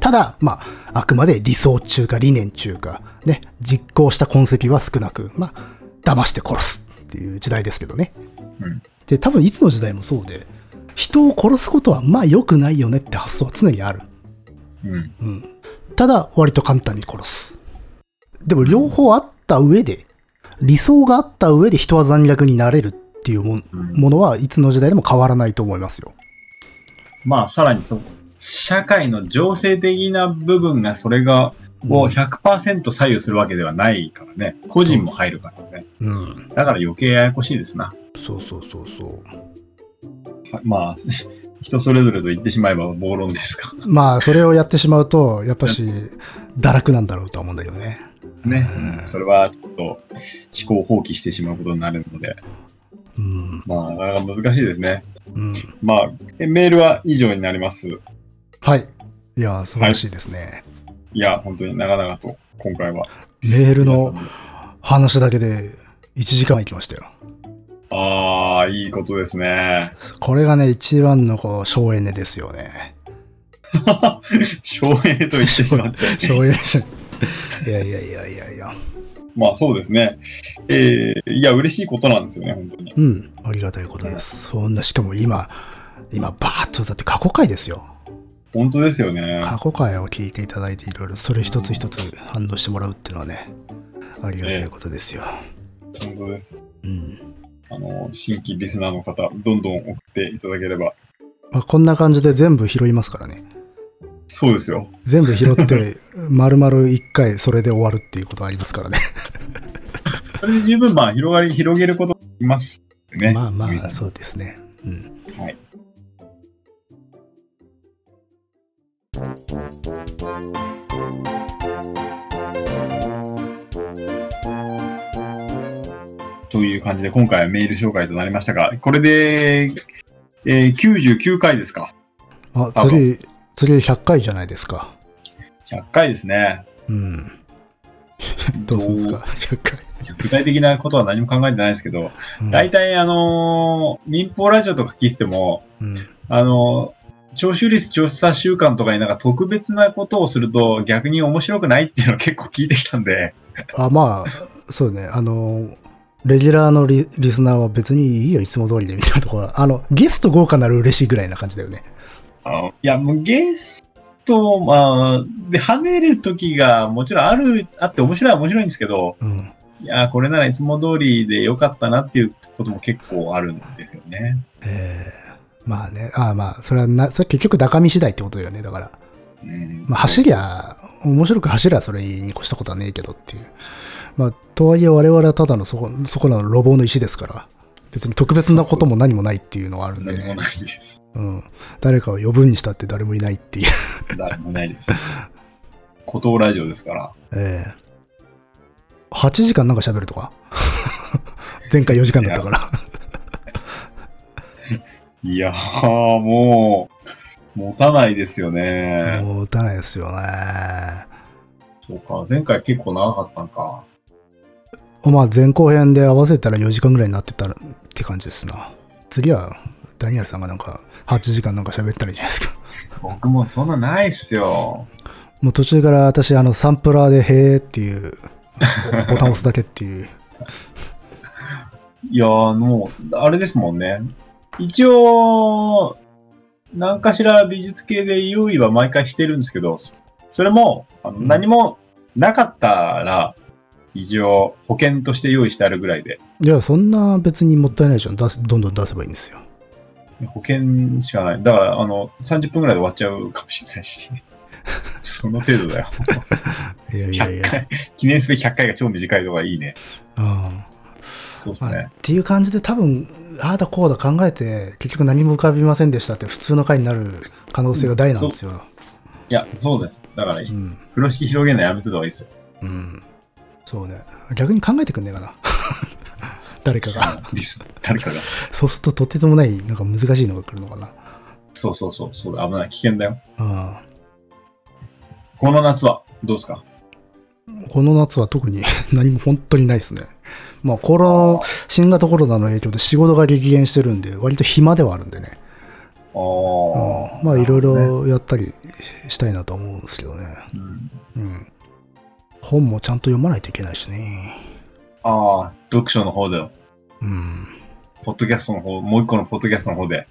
ただ、まあ、あくまで理想中か理念中か、ね、実行した痕跡は少なく、まあ、騙して殺すっっていう時代ですけどね。うんで、多分いつの時代もそうで、人を殺すことはまあ良くないよねって発想は常にある。うん。うん。ただ、割と簡単に殺す。でも両方あった上で、理想があった上で人は残虐になれるっていうもものはいつの時代でも変わらないと思いますよ。まあ、さらにそう、社会の情勢的な部分がそれが、をうん100%左右するわけではないからね。個人も入るからね。うん。だから余計ややこしいですな。そうそうそうそう。はまあ、人それぞれと言ってしまえば暴論ですが。まあ、それをやってしまうと、やっぱし、堕落なんだろうとは思うんだけどね。ね。それはちょっと思考を放棄してしまうことになるので、うん。まあ、なかなか難しいですね。うん。まあ、えメールは以上になります。はい。いや、素晴らしいですね。いや、本当に長々と、今回は。メールの話だけで1時間いきましたよ。ああ、いいことですね。これがね、一番のこう、省エネですよね。*laughs* 省エネと言ってしまって。*laughs* 省エネいやいやいやいやいや。まあそうですね。えー、いや、嬉しいことなんですよね、本当に。うん。ありがたいことです。そんな、しかも今、今、バーッと、だって過去回ですよ。本当ですよね。過去回を聞いていただいて、いろいろ、それ一つ一つ反応してもらうっていうのはね、ありがたいことですよ。本当です。うん。あの、新規リスナーの方、どんどん送っていただければ。まあ、こんな感じで全部拾いますからね。そうですよ。全部拾って、*laughs* 丸々一回それで終わるっていうことありますからね。*laughs* それで十分、まあ、広がり、広げることができます。ね。まあまあ、そうですね。うん。はい。という感じで、今回はメール紹介となりましたが、これで、えー、99回ですか。あ、多次、次100回じゃないですか。100回ですね。うん。*laughs* どうするんですか ?100 回。具体的なことは何も考えてないですけど、うん大体あのー民放ラジオとか聞いてても、うん。あのー聴取率調査週間とかになんか特別なことをすると逆に面白くないっていうのを結構聞いてきたんで、あ、まあ、そうね。あの、レギュラーのリリスナーは別にいいよ、いつも通りでみたいなところは、あの、ゲスト豪華なら嬉しいぐらいな感じだよね。あのいや、もうゲスト、まあ、で、跳ねる時がもちろんある、あって面白いは面白いんですけど、うん。いや、これならいつも通りでよかったなっていうことも結構あるんですよね。えーまあね、ああまあ、それはな、それ結局高見次第ってことだよね、だから。うんまあ、走りゃ、面白く走りゃそれに越したことはねえけどっていう。まあ、とはいえ我々はただのそこ、そこらの路傍の石ですから、別に特別なことも何もないっていうのはあるんでね。何もないです。うん。誰かを呼ぶにしたって誰もいないっていう。*laughs* 誰もないです。孤島ラジオですから。ええ8時間なんか喋るとか？*laughs* 前回4時間だったから。いやー、もう、持たないですよね。もう打たないですよね。そうか、前回結構長かったんか。まあ前後編で合わせたら4時間ぐらいになってたらって感じですな。次はダニエルさんがなんか8時間なんか喋ったらいいじゃないですか。僕もそんなないっすよ。もう途中から私あのサンプラーでへーっていうボタンを押すだけっていう。*laughs* いやー、もう、あれですもんね。一応、何かしら美術系で用意は毎回してるんですけど、それも、あのうん何もなかったら、一応保険として用意してあるぐらいで、いや、そんな別にもったいないでしょ。出すどんどん出せばいいんですよ。保険しかない。だから、あの、30分ぐらいで終わっちゃうかもしれないし。*laughs* その程度だよ。いやいやい100や。回、記念すべき100回が超短いのがいいね。うんそうですね。ていう感じで多分、ああだこうだ考えて、結局何も浮かびませんでしたって普通の回になる可能性が大なんですよ。いや、そうです。だから、うん。風呂敷広げるのやめてた方がいいですよ。うん。そうね。逆に考えてくんねえかな。*laughs* 誰かが。誰かが。そうするととてつもない、なんか難しいのが来るのかな。そうそうそう、そうだ危ない。危険だよ。うん。この夏はどうですか？この夏は特に *laughs* 何も本当にないですね。まあ、この新型コロナの影響で仕事が激減してるんで、割と暇ではあるんでね。ああ、うんまあ、いろい。ろやったりしたいなと思うんですけどね。うんうん。本もちゃんと読まないといけないしね。ああ、読書の方での。うん。ポッドキャストの方、もう一個のポッドキャストの方で。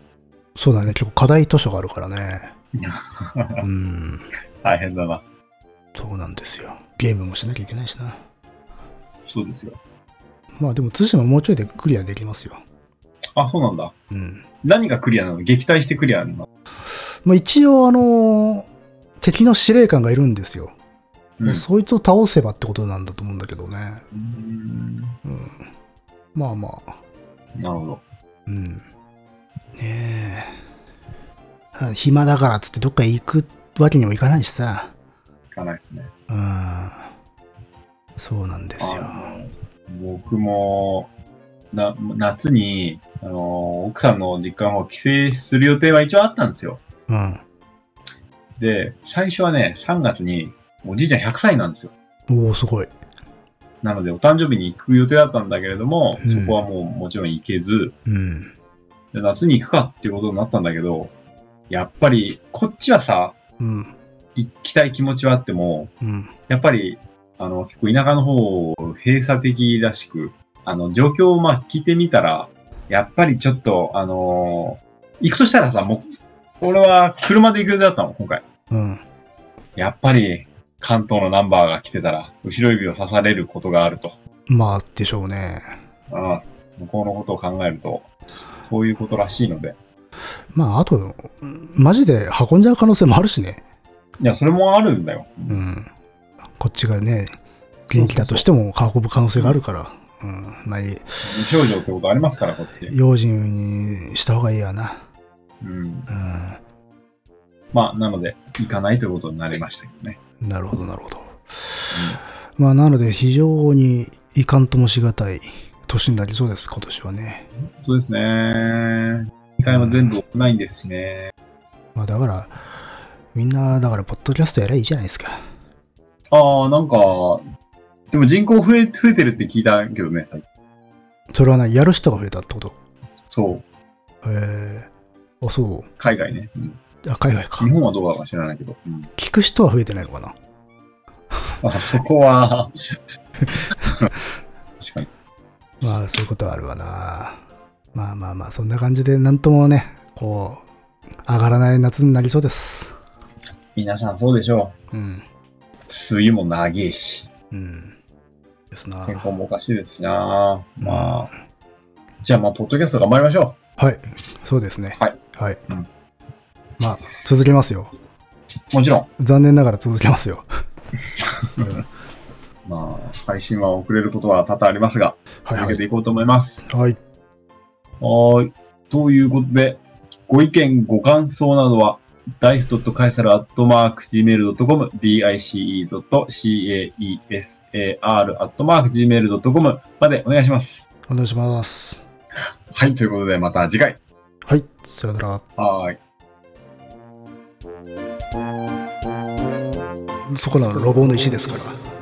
そうだね。結構課題図書があるからね。*laughs* うん。大変だな。そうなんですよ。ゲームもしなきゃいけないしな。そうですよ。まあでも、通信はもうちょいでクリアできますよ。あ、そうなんだ。うん。何がクリアなの？撃退してクリアなの？まあ一応、あのー敵の司令官がいるんですよ。うん。そいつを倒せばってことなんだと思うんだけどね。うんうん。まあまあ。なるほど。うん。ねえ。あ暇だからっつってどっか行くわけにもいかないしさ。いかないですね。うん。そうなんですよ。僕も、な、夏に、あの、奥さんの実家の方帰省する予定は一応あったんですよ。うん。で、最初はね、3月に、おじいちゃん100歳なんですよ。おおすごい。なので、お誕生日に行く予定だったんだけれども、うんそこはもうもちろん行けず、うん。で夏に行くかっていうことになったんだけど、やっぱり、こっちはさ、うん。行きたい気持ちはあっても、うん。やっぱり、あの、結構田舎の方、閉鎖的らしく、あの、状況をまあ聞いてみたら、やっぱりちょっと、あのー行くとしたらさ、もう、俺は車で行く予定だったの、今回。うん。やっぱり、関東のナンバーが来てたら、後ろ指を刺されることがあると。まあ、でしょうね。ああ向こうのことを考えると、そういうことらしいので。まあ、あと、マジで運んじゃう可能性もあるしね。いや、それもあるんだよ。うん。こっちがね、元気だとしても運ぶ可能性があるから。うん。まあ、いい無症状ってことありますから、こっち。用心にした方がいいやな。うん。うまあ、なので、行かないということになりましたけどね。ん。なるほど、なるほど。まあ、なので、非常にいかんともしがたい年になりそうです、今年はね。そうですね。2回も全部ないんですしね。まあ、だから、みんな、だから、ポッドキャストやればいいじゃないですか。ああ、なんか、でも人口増え、増えてるって聞いたけどね、最近。それはね、やる人が増えたってこと？そう。へえあ、そ海外ね。うんう。あ、海外か日。本はどうだか知らないけど。うん、聞く人は増えてないのかな？*laughs* あそこは、確かに。まあ、そういうことはあるわな。まあまあまあ、そんな感じで、なんともね、こう、上がらない夏になりそうです。皆さんそうでしょうん。う。梅雨も長いし、うん。ですな。健康もおかしいですしな。まあ、じゃあまあ、ポッドキャスト頑張りましょはい。そうですね。はい。はい。うんまあ、続けますよ。う。もちろん。残念ながら続けますよ。*laughs* まあ、配信は遅れることは多々ありますが、はいはい。続けていこうと思います。はい。はーい。ということで、ご意見、ご感想などは、dice.caesar.gmail.com、dice.caesar.gmail.com までお願いします。お願いします。はい、ということで、また次回。はい。さよなら。はーい。そこらの路傍の石ですから。